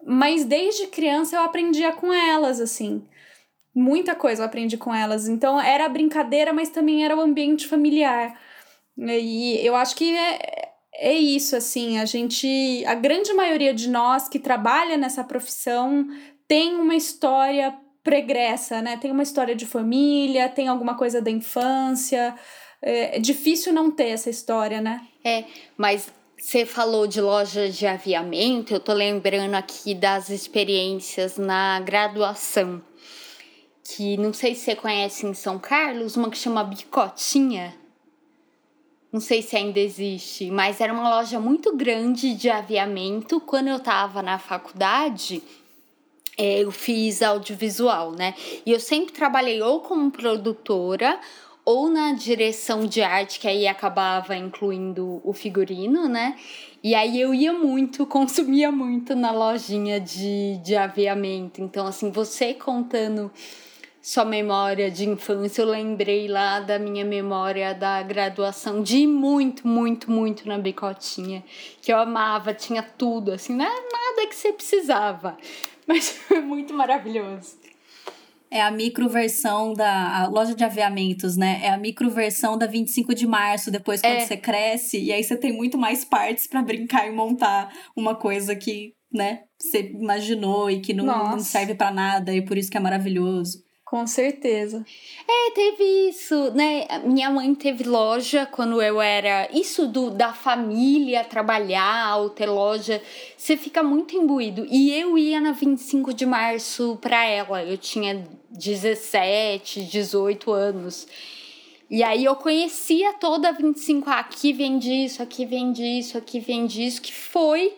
Mas desde criança eu aprendia com elas, assim. Muita coisa eu aprendi com elas. Então era brincadeira, mas também era o ambiente familiar. E eu acho que é, é isso, assim. A gente. A grande maioria de nós que trabalha nessa profissão tem uma história pregressa, né? Tem uma história de família, tem alguma coisa da infância. É, é difícil não ter essa história, né? É, mas você falou de lojas de aviamento, eu tô lembrando aqui das experiências na graduação. Que não sei se você conhece em São Carlos, uma que chama Bicotinha. Não sei se ainda existe, mas era uma loja muito grande de aviamento. Quando eu tava na faculdade, é, eu fiz audiovisual, né? E eu sempre trabalhei ou como produtora ou na direção de arte, que aí acabava incluindo o figurino, né? E aí eu ia muito, consumia muito na lojinha de, de aviamento. Então, assim, você contando sua memória de infância. Eu lembrei lá da minha memória da graduação de muito, muito, muito na Bicotinha, que eu amava, tinha tudo, assim, era nada que você precisava, mas foi muito maravilhoso. É a microversão da loja de aviamentos, né? É a microversão da 25 de março, depois quando é. você cresce, e aí você tem muito mais partes para brincar e montar uma coisa que, né, você imaginou e que não, não serve para nada, e por isso que é maravilhoso. Com certeza. É, teve isso, né? Minha mãe teve loja quando eu era. Isso do da família trabalhar ou ter loja, você fica muito imbuído. E eu ia na 25 de março pra ela. Eu tinha 17, 18 anos. E aí eu conhecia toda a 25. Ah, aqui vende isso, aqui vende isso, aqui vende isso, que foi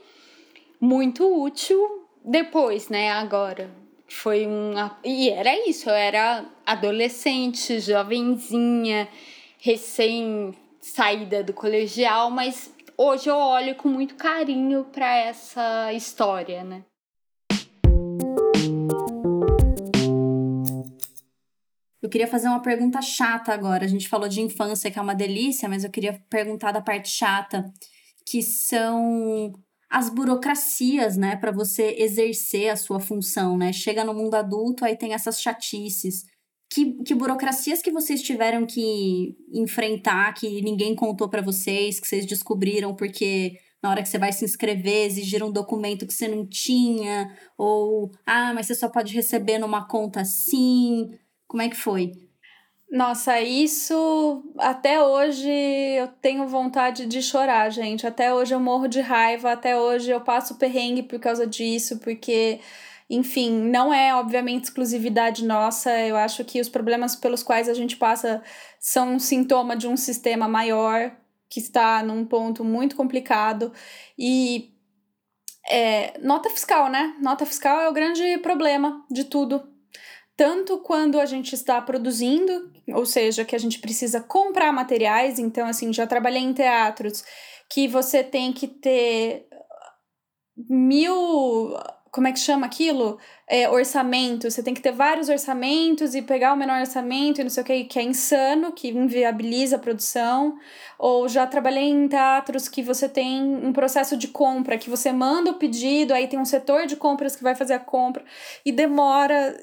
muito útil depois, né? Agora foi uma. E era isso, eu era adolescente, jovenzinha, recém saída do colegial, mas hoje eu olho com muito carinho para essa história, né? Eu queria fazer uma pergunta chata agora. A gente falou de infância, que é uma delícia, mas eu queria perguntar da parte chata, que são as burocracias, né, para você exercer a sua função, né? Chega no mundo adulto, aí tem essas chatices. Que, que burocracias que vocês tiveram que enfrentar, que ninguém contou para vocês, que vocês descobriram porque na hora que você vai se inscrever, exigir um documento que você não tinha, ou ah, mas você só pode receber numa conta assim. Como é que foi? Nossa, isso até hoje eu tenho vontade de chorar, gente. Até hoje eu morro de raiva, até hoje eu passo perrengue por causa disso, porque, enfim, não é obviamente exclusividade nossa. Eu acho que os problemas pelos quais a gente passa são um sintoma de um sistema maior que está num ponto muito complicado. E é, nota fiscal, né? Nota fiscal é o grande problema de tudo tanto quando a gente está produzindo, ou seja, que a gente precisa comprar materiais. Então, assim, já trabalhei em teatros que você tem que ter mil. Como é que chama aquilo? É, orçamento. Você tem que ter vários orçamentos e pegar o menor orçamento e não sei o que, que é insano, que inviabiliza a produção. Ou já trabalhei em teatros que você tem um processo de compra, que você manda o pedido, aí tem um setor de compras que vai fazer a compra e demora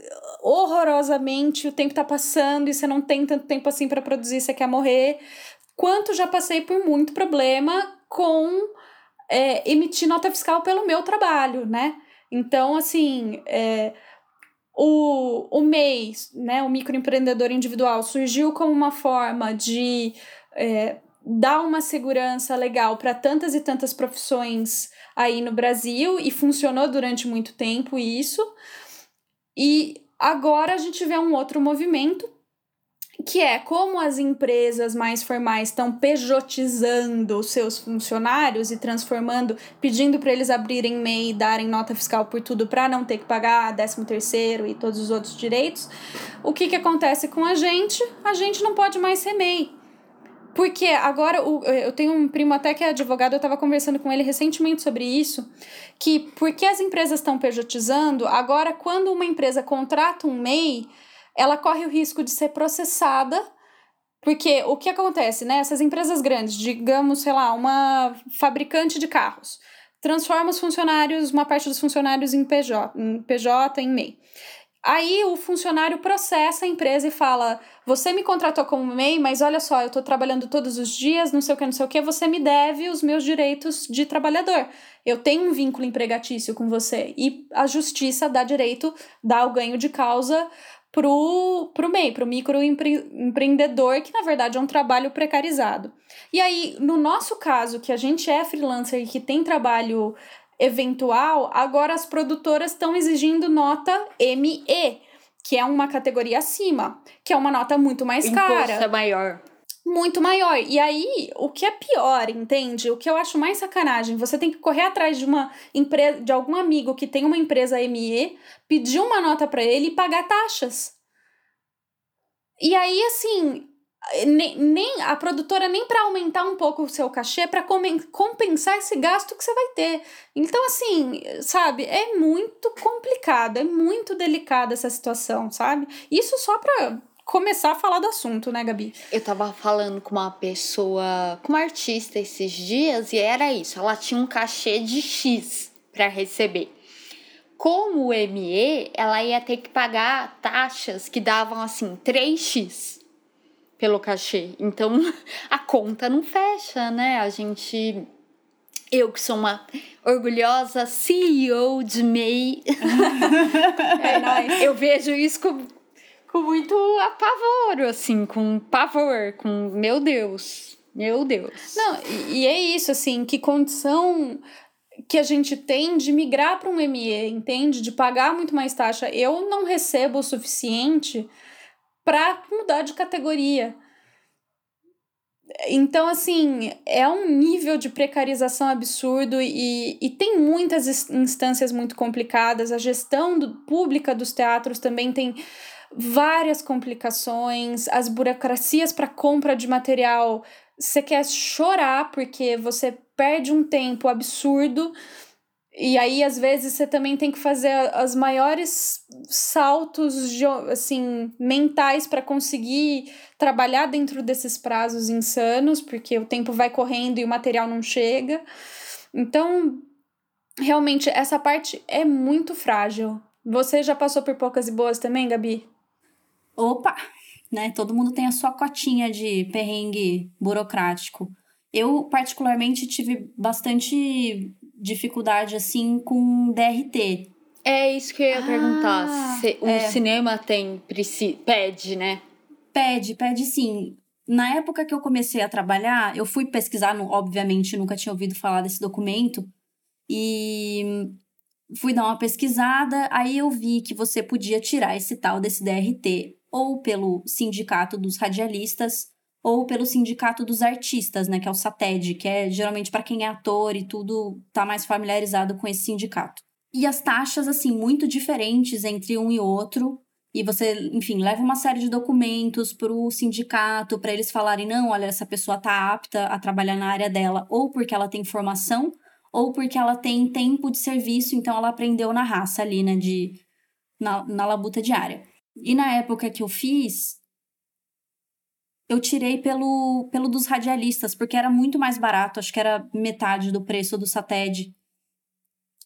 horrorosamente, o tempo tá passando e você não tem tanto tempo assim para produzir, você quer morrer. Quanto já passei por muito problema com é, emitir nota fiscal pelo meu trabalho, né? Então, assim, é, o, o MEI, né, o microempreendedor individual, surgiu como uma forma de é, dar uma segurança legal para tantas e tantas profissões aí no Brasil e funcionou durante muito tempo isso. E Agora a gente vê um outro movimento que é como as empresas mais formais estão pejotizando seus funcionários e transformando, pedindo para eles abrirem MEI e darem nota fiscal por tudo para não ter que pagar 13 terceiro e todos os outros direitos. O que, que acontece com a gente? A gente não pode mais ser MEI. Porque agora eu tenho um primo até que é advogado, eu estava conversando com ele recentemente sobre isso, que porque as empresas estão pejotizando, agora quando uma empresa contrata um MEI, ela corre o risco de ser processada, porque o que acontece, né? Essas empresas grandes, digamos, sei lá, uma fabricante de carros, transforma os funcionários, uma parte dos funcionários em PJ, em PJ, em MEI. Aí o funcionário processa a empresa e fala: Você me contratou como MEI, mas olha só, eu estou trabalhando todos os dias, não sei o que, não sei o que, você me deve os meus direitos de trabalhador. Eu tenho um vínculo empregatício com você. E a justiça dá direito, dá o ganho de causa pro, pro MEI, pro microempreendedor, que na verdade é um trabalho precarizado. E aí, no nosso caso, que a gente é freelancer e que tem trabalho eventual, agora as produtoras estão exigindo nota ME, que é uma categoria acima, que é uma nota muito mais o cara. é maior. Muito maior. E aí, o que é pior, entende? O que eu acho mais sacanagem, você tem que correr atrás de uma empresa, de algum amigo que tem uma empresa ME, pedir uma nota para ele e pagar taxas. E aí, assim, nem, nem a produtora nem para aumentar um pouco o seu cachê para compensar esse gasto que você vai ter. Então assim, sabe, é muito complicado, é muito delicada essa situação, sabe? Isso só para começar a falar do assunto, né, Gabi? Eu tava falando com uma pessoa, com uma artista esses dias e era isso, ela tinha um cachê de X para receber. Como o ME, ela ia ter que pagar taxas que davam assim 3x pelo cachê. Então a conta não fecha, né? A gente. Eu que sou uma orgulhosa CEO de MEI. é, nice. Eu vejo isso com, com muito apavoro, assim, com pavor, com meu Deus. Meu Deus. Não, e, e é isso, assim, que condição que a gente tem de migrar para um ME, entende? De pagar muito mais taxa. Eu não recebo o suficiente para mudar de categoria. Então, assim, é um nível de precarização absurdo e, e tem muitas instâncias muito complicadas. A gestão do, pública dos teatros também tem várias complicações. As burocracias para compra de material, você quer chorar porque você perde um tempo absurdo e aí, às vezes, você também tem que fazer as maiores saltos assim, mentais para conseguir trabalhar dentro desses prazos insanos, porque o tempo vai correndo e o material não chega. Então, realmente, essa parte é muito frágil. Você já passou por poucas e boas também, Gabi? Opa! Né? Todo mundo tem a sua cotinha de perrengue burocrático. Eu, particularmente, tive bastante dificuldade assim com DRT. É isso que eu ia ah, perguntar. Se, o é. cinema tem pede, né? Pede, pede sim. Na época que eu comecei a trabalhar, eu fui pesquisar, obviamente nunca tinha ouvido falar desse documento, e fui dar uma pesquisada, aí eu vi que você podia tirar esse tal desse DRT ou pelo Sindicato dos Radialistas ou pelo Sindicato dos Artistas, né, que é o SATED, que é geralmente para quem é ator e tudo tá mais familiarizado com esse sindicato. E as taxas assim muito diferentes entre um e outro, e você, enfim, leva uma série de documentos para o sindicato para eles falarem não, olha, essa pessoa tá apta a trabalhar na área dela, ou porque ela tem formação, ou porque ela tem tempo de serviço, então ela aprendeu na raça ali, né, de na, na labuta diária. E na época que eu fiz, eu tirei pelo, pelo dos radialistas, porque era muito mais barato, acho que era metade do preço do SATED.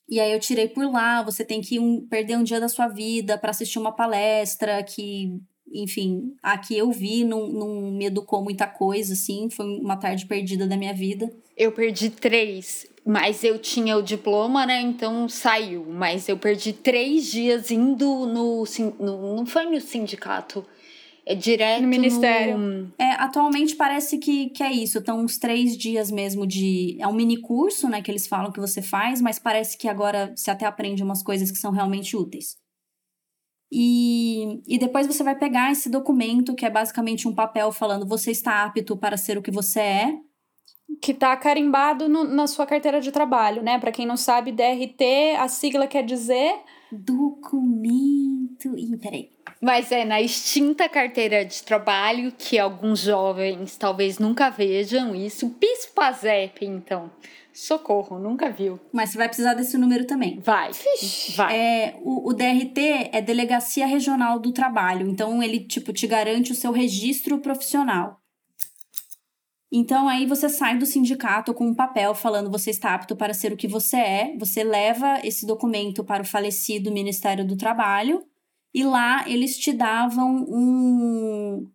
E aí eu tirei por lá, você tem que um, perder um dia da sua vida para assistir uma palestra que, enfim, aqui eu vi, não, não me educou muita coisa, assim, foi uma tarde perdida da minha vida. Eu perdi três, mas eu tinha o diploma, né, então saiu. Mas eu perdi três dias indo no, no não foi no sindicato, é direto no ministério. No... É, atualmente parece que, que é isso. Estão uns três dias mesmo de. É um mini curso, né? Que eles falam que você faz, mas parece que agora você até aprende umas coisas que são realmente úteis. E, e depois você vai pegar esse documento, que é basicamente um papel falando você está apto para ser o que você é. Que está carimbado no, na sua carteira de trabalho, né? Para quem não sabe, DRT, a sigla quer dizer. Documento. Ih, peraí. Mas é na extinta carteira de trabalho que alguns jovens talvez nunca vejam isso. Pispazep, então. Socorro, nunca viu. Mas você vai precisar desse número também. Vai. vai. É, o, o DRT é Delegacia Regional do Trabalho. Então, ele, tipo, te garante o seu registro profissional. Então, aí você sai do sindicato com um papel falando você está apto para ser o que você é. Você leva esse documento para o falecido Ministério do Trabalho e lá eles te davam um.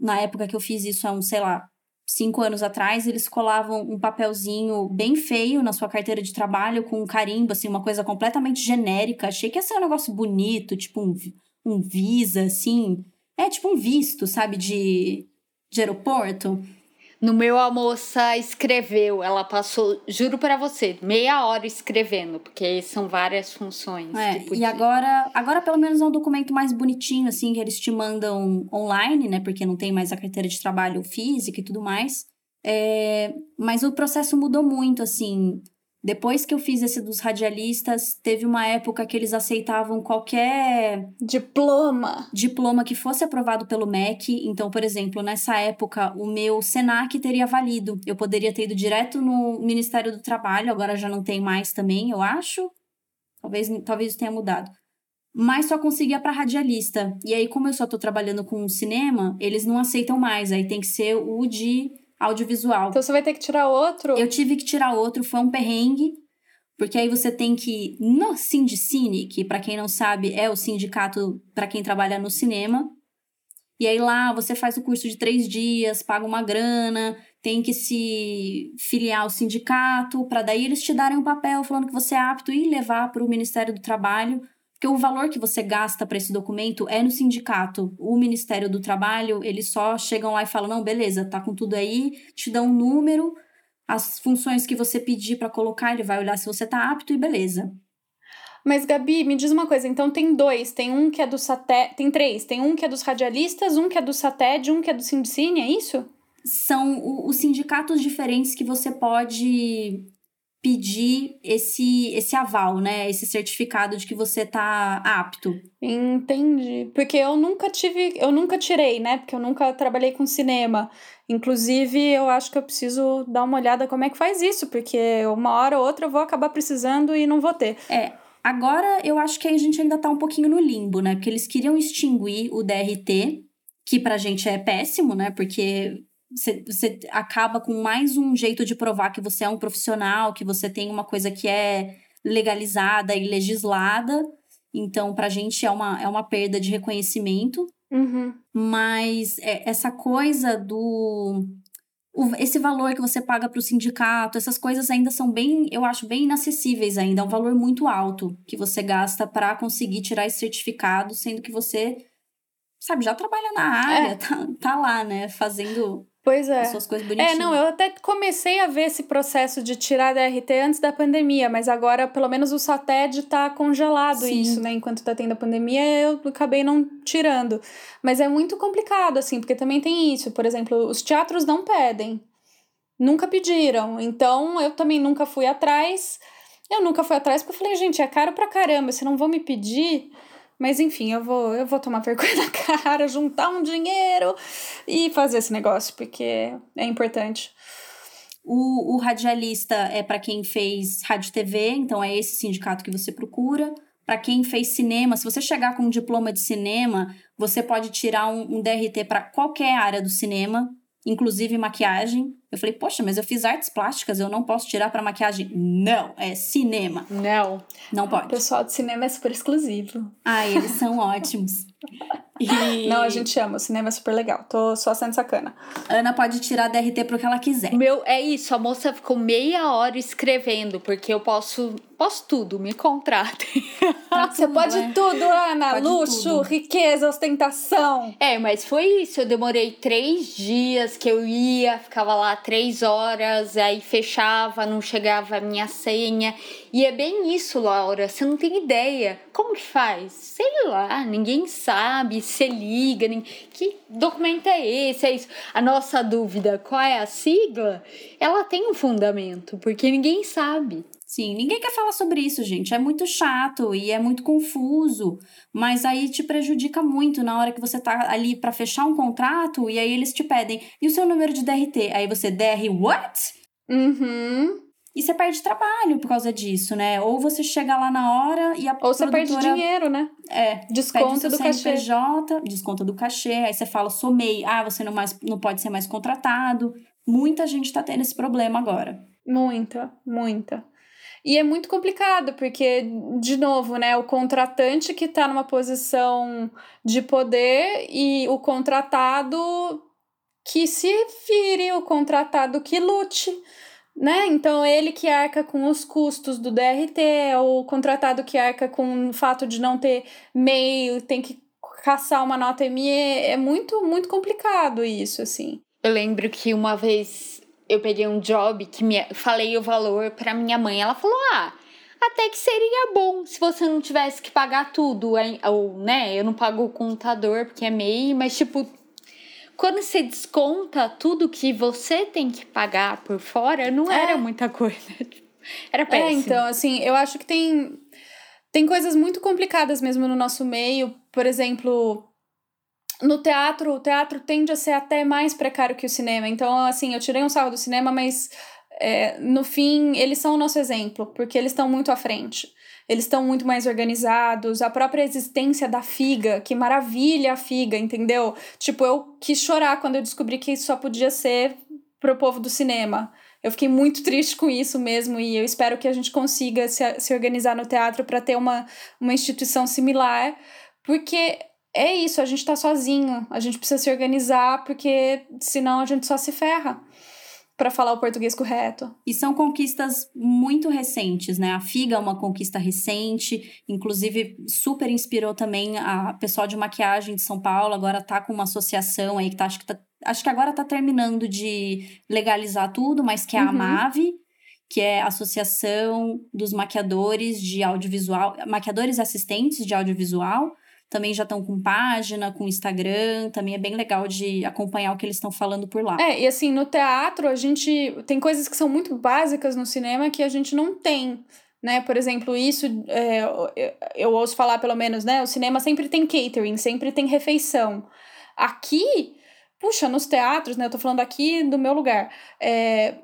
Na época que eu fiz isso, há uns, sei lá, cinco anos atrás, eles colavam um papelzinho bem feio na sua carteira de trabalho, com um carimbo, assim, uma coisa completamente genérica. Achei que ia ser um negócio bonito, tipo um, um Visa, assim. É tipo um visto, sabe, de, de aeroporto. No meu, a moça escreveu, ela passou, juro para você, meia hora escrevendo, porque são várias funções. É, e agora, agora pelo menos é um documento mais bonitinho, assim, que eles te mandam online, né? Porque não tem mais a carteira de trabalho física e tudo mais. É, mas o processo mudou muito, assim. Depois que eu fiz esse dos radialistas, teve uma época que eles aceitavam qualquer diploma, diploma que fosse aprovado pelo MEC. Então, por exemplo, nessa época, o meu Senac teria valido. Eu poderia ter ido direto no Ministério do Trabalho, agora já não tem mais também, eu acho. Talvez, talvez tenha mudado. Mas só conseguia para radialista. E aí, como eu só tô trabalhando com cinema, eles não aceitam mais. Aí tem que ser o de audiovisual. Então você vai ter que tirar outro? Eu tive que tirar outro, foi um perrengue, porque aí você tem que no Sindicine, que para quem não sabe é o sindicato para quem trabalha no cinema. E aí lá você faz o curso de três dias, paga uma grana, tem que se filiar ao sindicato, para daí eles te darem um papel falando que você é apto e levar para o Ministério do Trabalho porque o valor que você gasta para esse documento é no sindicato. O Ministério do Trabalho, eles só chegam lá e falam: não, beleza, tá com tudo aí, te dão um número, as funções que você pedir para colocar, ele vai olhar se você tá apto e beleza. Mas, Gabi, me diz uma coisa, então tem dois, tem um que é do SATED, tem três, tem um que é dos radialistas, um que é do SATED, um que é do Sindicine, é isso? São os sindicatos diferentes que você pode pedir esse, esse aval, né? Esse certificado de que você tá apto. Entendi. Porque eu nunca tive, eu nunca tirei, né? Porque eu nunca trabalhei com cinema. Inclusive, eu acho que eu preciso dar uma olhada como é que faz isso, porque uma hora ou outra eu vou acabar precisando e não vou ter. É. Agora eu acho que a gente ainda tá um pouquinho no limbo, né? Porque eles queriam extinguir o DRT, que pra gente é péssimo, né? Porque você, você acaba com mais um jeito de provar que você é um profissional, que você tem uma coisa que é legalizada e legislada. Então, pra gente é uma, é uma perda de reconhecimento. Uhum. Mas é, essa coisa do. O, esse valor que você paga para o sindicato, essas coisas ainda são bem, eu acho, bem inacessíveis ainda. É um valor muito alto que você gasta para conseguir tirar esse certificado, sendo que você, sabe, já trabalha na área, é. tá, tá lá, né, fazendo Pois é. As suas coisas bonitinhas. É, não, eu até comecei a ver esse processo de tirar da RT antes da pandemia, mas agora, pelo menos, o SATED tá congelado Sim. isso, né? Enquanto tá tendo a pandemia, eu acabei não tirando. Mas é muito complicado, assim, porque também tem isso. Por exemplo, os teatros não pedem. Nunca pediram. Então, eu também nunca fui atrás. Eu nunca fui atrás porque eu falei, gente, é caro pra caramba, se não vão me pedir. Mas enfim, eu vou, eu vou tomar vergonha na cara, juntar um dinheiro e fazer esse negócio, porque é importante. O, o radialista é para quem fez rádio TV, então é esse sindicato que você procura. Para quem fez cinema, se você chegar com um diploma de cinema, você pode tirar um, um DRT para qualquer área do cinema, inclusive maquiagem. Eu falei, poxa, mas eu fiz artes plásticas, eu não posso tirar para maquiagem. Não, é cinema. Não. Não pode. O pessoal de cinema é super exclusivo. Ah, eles são ótimos. E... Não, a gente ama, o cinema é super legal. Tô só sendo sacana. Ana pode tirar DRT pro que ela quiser. Meu, é isso, a moça ficou meia hora escrevendo, porque eu posso, posso tudo, me contratem. Tá Você pode é. tudo, Ana. Pode Luxo, tudo. riqueza, ostentação. É, mas foi isso. Eu demorei três dias que eu ia, ficava lá três horas, aí fechava, não chegava a minha senha. E é bem isso, Laura. Você não tem ideia. Como que faz? Sei lá, ninguém sabe. Você liga. Nem... Que documento é esse? É isso. A nossa dúvida, qual é a sigla? Ela tem um fundamento, porque ninguém sabe. Sim, ninguém quer falar sobre isso, gente. É muito chato e é muito confuso. Mas aí te prejudica muito na hora que você tá ali para fechar um contrato e aí eles te pedem. E o seu número de DRT? Aí você, DR what? Uhum. E você perde trabalho por causa disso, né? Ou você chega lá na hora e a Ou você perde dinheiro, né? É. Desconta do CNPJ, cachê. Desconta do cachê. Aí você fala, somei. Ah, você não, mais, não pode ser mais contratado. Muita gente tá tendo esse problema agora. Muita, muita. E é muito complicado, porque, de novo, né, o contratante que está numa posição de poder e o contratado que se vire, o contratado que lute né? Então, ele que arca com os custos do DRT, o contratado que arca com o fato de não ter MEI, tem que caçar uma nota ME, é muito, muito complicado isso, assim. Eu lembro que uma vez eu peguei um job que me, falei o valor para minha mãe, ela falou, ah, até que seria bom se você não tivesse que pagar tudo, ou, né, eu não pago o contador porque é MEI, mas, tipo, quando você desconta tudo que você tem que pagar por fora, não é. era muita coisa. Era É, péssimo. então, assim, eu acho que tem, tem coisas muito complicadas mesmo no nosso meio. Por exemplo, no teatro, o teatro tende a ser até mais precário que o cinema. Então, assim, eu tirei um sarro do cinema, mas é, no fim, eles são o nosso exemplo, porque eles estão muito à frente. Eles estão muito mais organizados, a própria existência da figa, que maravilha a figa, entendeu? Tipo, eu quis chorar quando eu descobri que isso só podia ser pro povo do cinema. Eu fiquei muito triste com isso mesmo e eu espero que a gente consiga se, se organizar no teatro para ter uma, uma instituição similar, porque é isso, a gente tá sozinho, a gente precisa se organizar, porque senão a gente só se ferra para falar o português correto. E são conquistas muito recentes, né? A FIGA é uma conquista recente, inclusive super inspirou também a pessoal de maquiagem de São Paulo, agora tá com uma associação aí que tá, acho que tá, acho que agora tá terminando de legalizar tudo, mas que é a Uhum. AMAVE, que é a Associação dos Maquiadores de Audiovisual, maquiadores assistentes de audiovisual, também já estão com página, com Instagram, também é bem legal de acompanhar o que eles estão falando por lá. É, e assim, no teatro, a gente tem coisas que são muito básicas no cinema que a gente não tem. Né? Por exemplo, isso é, eu- ouço falar, pelo menos, né? O cinema sempre tem catering, sempre tem refeição. Aqui, puxa, nos teatros, né? Eu tô falando aqui do meu lugar. é,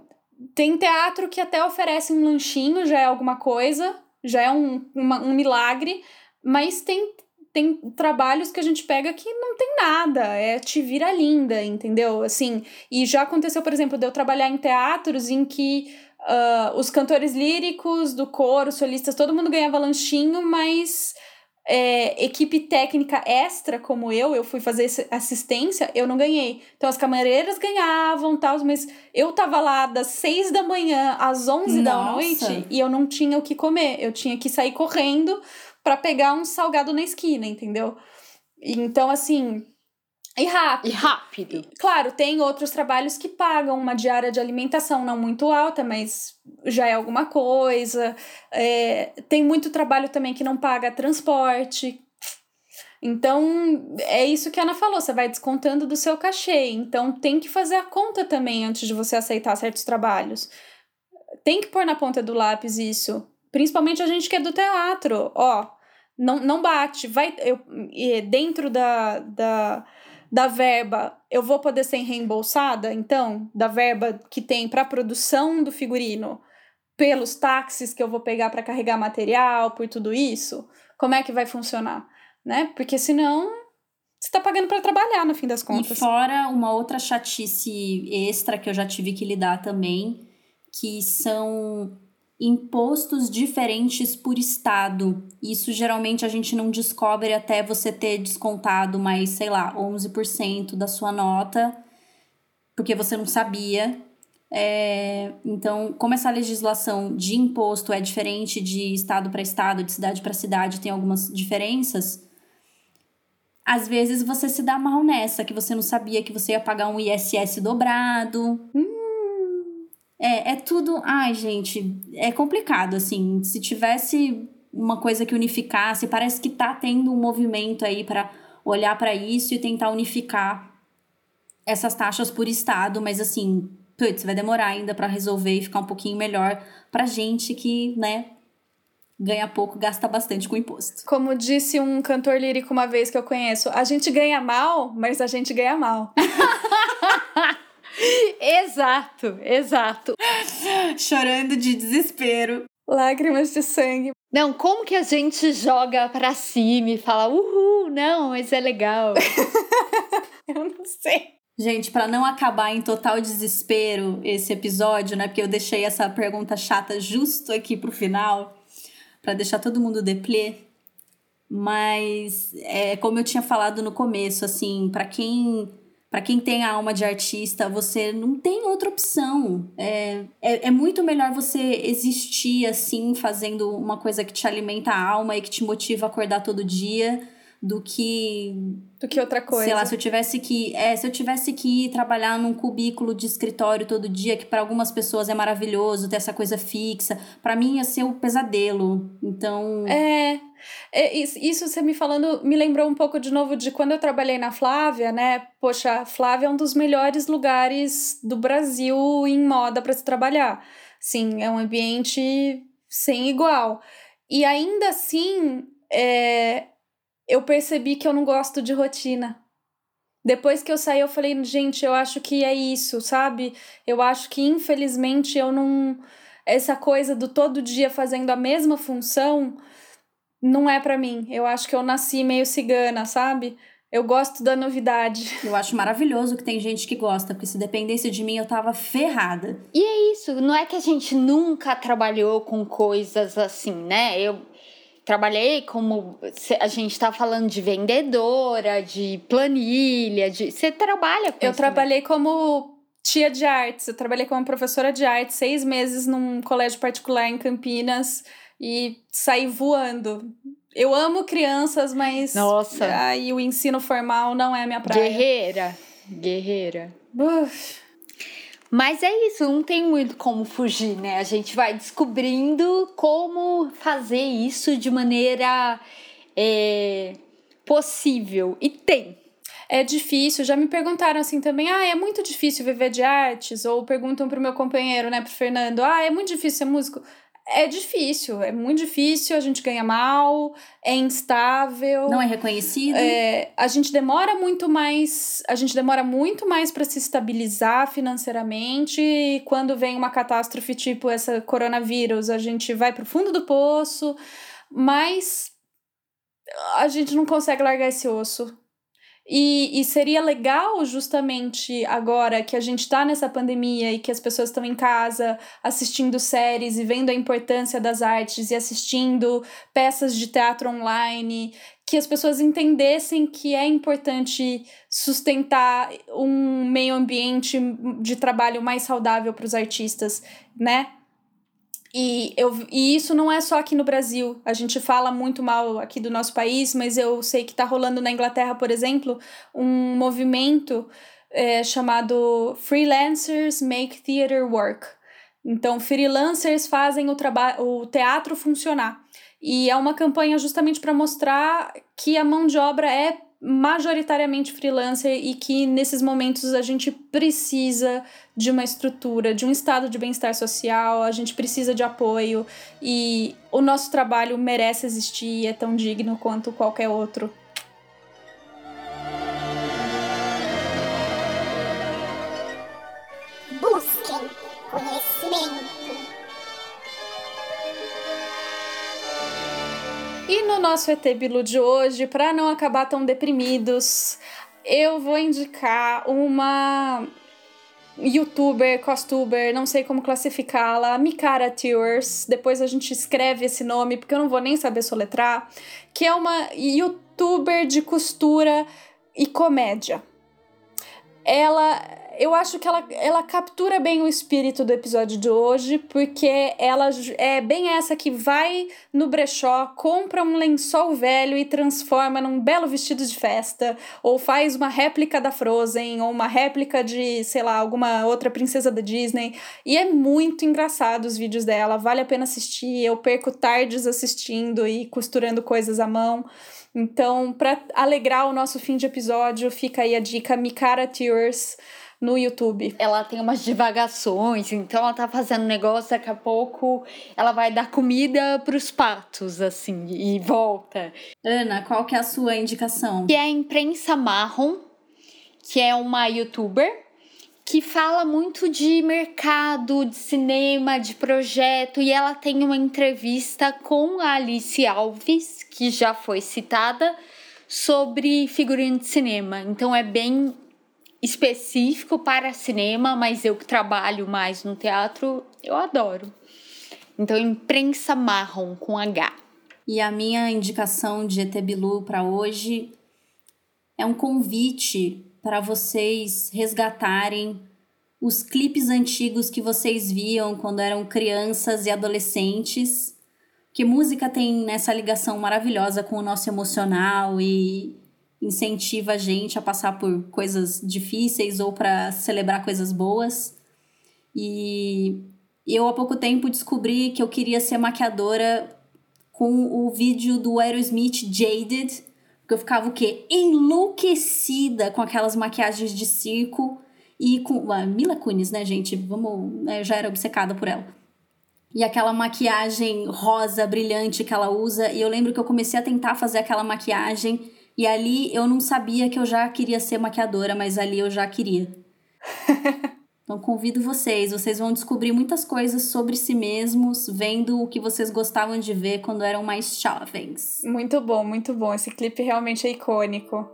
tem teatro que até oferece um lanchinho, já é alguma coisa, já é um, uma- um milagre, mas tem tem trabalhos que a gente pega que não tem nada, é te vira linda, entendeu? Assim, e já aconteceu, por exemplo, de eu trabalhar em teatros em que ah, os cantores líricos do coro, solistas, todo mundo ganhava lanchinho, mas é, equipe técnica extra, como eu, eu fui fazer assistência, eu não ganhei. Então as camareiras ganhavam, tal, mas eu tava lá das seis da manhã às onze da Nossa. noite e eu não tinha o que comer. Eu tinha que sair correndo para pegar um salgado na esquina, entendeu? Então, assim. E rápido. E rápido. Claro, tem outros trabalhos que pagam uma diária de alimentação não muito alta, mas já é alguma coisa. É, tem muito trabalho também que não paga transporte. Então, é isso que a Ana falou, você vai descontando do seu cachê. Então, tem que fazer a conta também antes de você aceitar certos trabalhos. Tem que pôr na ponta do lápis isso. Principalmente a gente que é do teatro. Ó, não, não bate. Vai, eu, e dentro da, da, da verba, eu vou poder ser reembolsada, então, da verba que tem para produção do figurino, pelos táxis que eu vou pegar para carregar material, por tudo isso? Como é que vai funcionar? Né? Porque senão você está pagando para trabalhar, no fim das E contas. fora uma outra chatice extra que eu já tive que lidar também, que são impostos diferentes por estado. Isso geralmente a gente não descobre até você ter descontado mais, sei lá, 11% da sua nota, porque você não sabia. É, então, como essa legislação de imposto é diferente de estado para estado, de cidade para cidade, tem algumas diferenças. Às vezes você se dá mal nessa, que você não sabia que você ia pagar um ISS dobrado. É, é tudo. Ai, gente, é complicado, assim. Se tivesse uma coisa que unificasse, parece que tá tendo um movimento aí para olhar para isso e tentar unificar essas taxas por estado, mas assim, putz, vai demorar ainda para resolver e ficar um pouquinho melhor pra gente que, né, ganha pouco, gasta bastante com imposto. Como disse um cantor lírico uma vez que eu conheço, a gente ganha mal, mas a gente ganha mal. Exato, exato. Chorando de desespero. Lágrimas de sangue. Não, como que a gente joga pra cima e fala, uhul, não, mas é legal. Eu não sei. Gente, para não acabar em total desespero esse episódio, né? Porque eu deixei essa pergunta chata justo aqui pro final, para deixar todo mundo deplê. Mas é como eu tinha falado no começo, assim, para quem para quem tem a alma de artista, você não tem outra opção. É, é, é muito melhor você existir assim, fazendo uma coisa que te alimenta a alma e que te motiva a acordar todo dia, do que Do que outra coisa. Sei lá, se eu tivesse que. É, se eu tivesse que ir trabalhar num cubículo de escritório todo dia, que para algumas pessoas é maravilhoso ter essa coisa fixa, para mim ia ser um pesadelo. Então. É, é, isso, isso você me falando me lembrou um pouco de novo de quando eu trabalhei na Flávia, né? Poxa, Flávia é um dos melhores lugares do Brasil em moda para se trabalhar. Sim, é um ambiente sem igual. E ainda assim, é, eu percebi que eu não gosto de rotina. Depois que eu saí, eu falei, gente, eu acho que é isso, sabe? Eu acho que infelizmente eu não. Essa coisa do todo dia fazendo a mesma função não é para mim. Eu acho que eu nasci meio cigana, sabe? Eu gosto da novidade. Eu acho maravilhoso que tem gente que gosta, porque se dependesse de mim eu tava ferrada. E é isso, não é que a gente nunca trabalhou com coisas assim, né? Eu trabalhei como a gente tá falando de vendedora, de planilha, de você trabalha com Eu isso, trabalhei né? como tia de artes, eu trabalhei como professora de artes seis meses num colégio particular em Campinas e saí voando. Eu amo crianças, mas. Nossa. Aí o ensino formal não é minha praia. Guerreira. Guerreira. Uf. Mas é isso, não tem muito como fugir, né? A gente vai descobrindo como fazer isso de maneira é, possível. E tem. É difícil, já me perguntaram assim também, ah, é muito difícil viver de artes? Ou perguntam pro meu companheiro, né, pro Fernando, ah, é muito difícil ser músico? É difícil, é muito difícil, a gente ganha mal, é instável. Não é reconhecido. É, a gente demora muito mais, a gente demora muito mais para se estabilizar financeiramente. E quando vem uma catástrofe tipo essa coronavírus, a gente vai pro fundo do poço, mas a gente não consegue largar esse osso. E, e seria legal, justamente agora que a gente está nessa pandemia e que as pessoas estão em casa assistindo séries e vendo a importância das artes e assistindo peças de teatro online, que as pessoas entendessem que é importante sustentar um meio ambiente de trabalho mais saudável para os artistas, né? E, eu, e isso não é só aqui no Brasil. A gente fala muito mal aqui do nosso país, mas eu sei que está rolando na Inglaterra, por exemplo, um movimento é, chamado Freelancers Make Theater Work. Então, freelancers fazem o, o teatro funcionar. E é uma campanha justamente para mostrar que a mão de obra é majoritariamente freelancer e que nesses momentos a gente precisa de uma estrutura, de um estado de bem-estar social, a gente precisa de apoio e o nosso trabalho merece existir e é tão digno quanto qualquer outro. E no nosso ET Bilu de hoje, para não acabar tão deprimidos, eu vou indicar uma youtuber, costuber, não sei como classificá-la, Mikara Tours. Depois a gente escreve esse nome, porque eu não vou nem saber soletrar. Que é uma youtuber de costura e comédia. Ela eu acho que ela, ela captura bem o espírito do episódio de hoje, porque ela é bem essa que vai no brechó, compra um lençol velho e transforma num belo vestido de festa, ou faz uma réplica da Frozen, ou uma réplica de, sei lá, alguma outra princesa da Disney. E é muito engraçado os vídeos dela, vale a pena assistir. Eu perco tardes assistindo e costurando coisas à mão. Então, para alegrar o nosso fim de episódio, fica aí a dica Mikara Tears no YouTube. Ela tem umas divagações, então ela tá fazendo negócio, daqui a pouco ela vai dar comida pros patos, assim, e volta. Ana, qual que é a sua indicação? Que é a Imprensa Marrom, que é uma youtuber que fala muito de mercado, de cinema, de projeto, e ela tem uma entrevista com a Alice Alves, que já foi citada, sobre figurino de cinema. Então é bem específico para cinema, mas eu que trabalho mais no teatro, eu adoro. Então, imprensa marrom com H. E a minha indicação de ET Bilu para hoje é um convite para vocês resgatarem os clipes antigos que vocês viam quando eram crianças e adolescentes. Que música tem nessa ligação maravilhosa com o nosso emocional e incentiva a gente a passar por coisas difíceis ou para celebrar coisas boas. E eu há pouco tempo descobri que eu queria ser maquiadora com o vídeo do Aerosmith Jaded, porque eu ficava o quê? Enlouquecida com aquelas maquiagens de circo e com a Mila Kunis, né, gente? Vamos, né, eu já era obcecada por ela. e aquela maquiagem rosa brilhante que ela usa. E eu lembro que eu comecei a tentar fazer aquela maquiagem e ali eu não sabia que eu já queria ser maquiadora, mas ali eu já queria. Então convido vocês, vocês vão descobrir muitas coisas sobre si mesmos, vendo o que vocês gostavam de ver quando eram mais jovens. Muito bom, muito bom. Esse clipe realmente é icônico.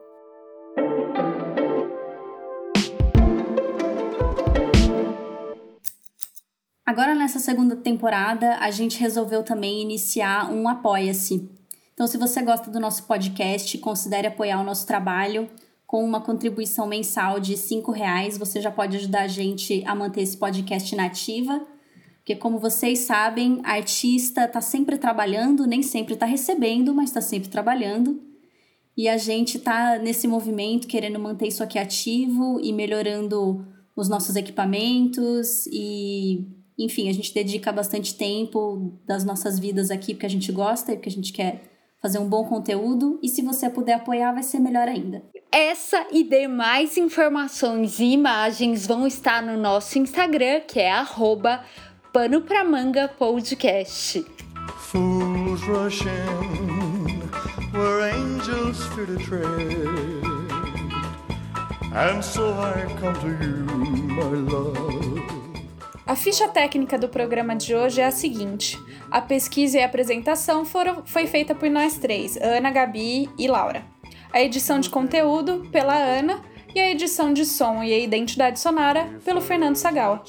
Agora nessa segunda temporada, a gente resolveu também iniciar um Apoia-se. Então, se você gosta do nosso podcast, considere apoiar o nosso trabalho com uma contribuição mensal de cinco reais, você já pode ajudar a gente a manter esse podcast nativa. Porque, como vocês sabem, artista está sempre trabalhando, nem sempre está recebendo, mas está sempre trabalhando. E a gente está nesse movimento querendo manter isso aqui ativo e melhorando os nossos equipamentos e, enfim, a gente dedica bastante tempo das nossas vidas aqui porque a gente gosta e porque a gente quer fazer um bom conteúdo. E se você puder apoiar, vai ser melhor ainda. Essa e demais informações e imagens vão estar no nosso Instagram, que é arroba Pano Pra Manga Podcast. Fools rush in where angels fear to tread And so I come to you, my love A ficha técnica do programa de hoje é a seguinte: a pesquisa e a apresentação foram, foi feita por nós três, Ana, Gabi e Laura. A edição de conteúdo pela Ana e a edição de som e a identidade sonora pelo Fernando Sagal.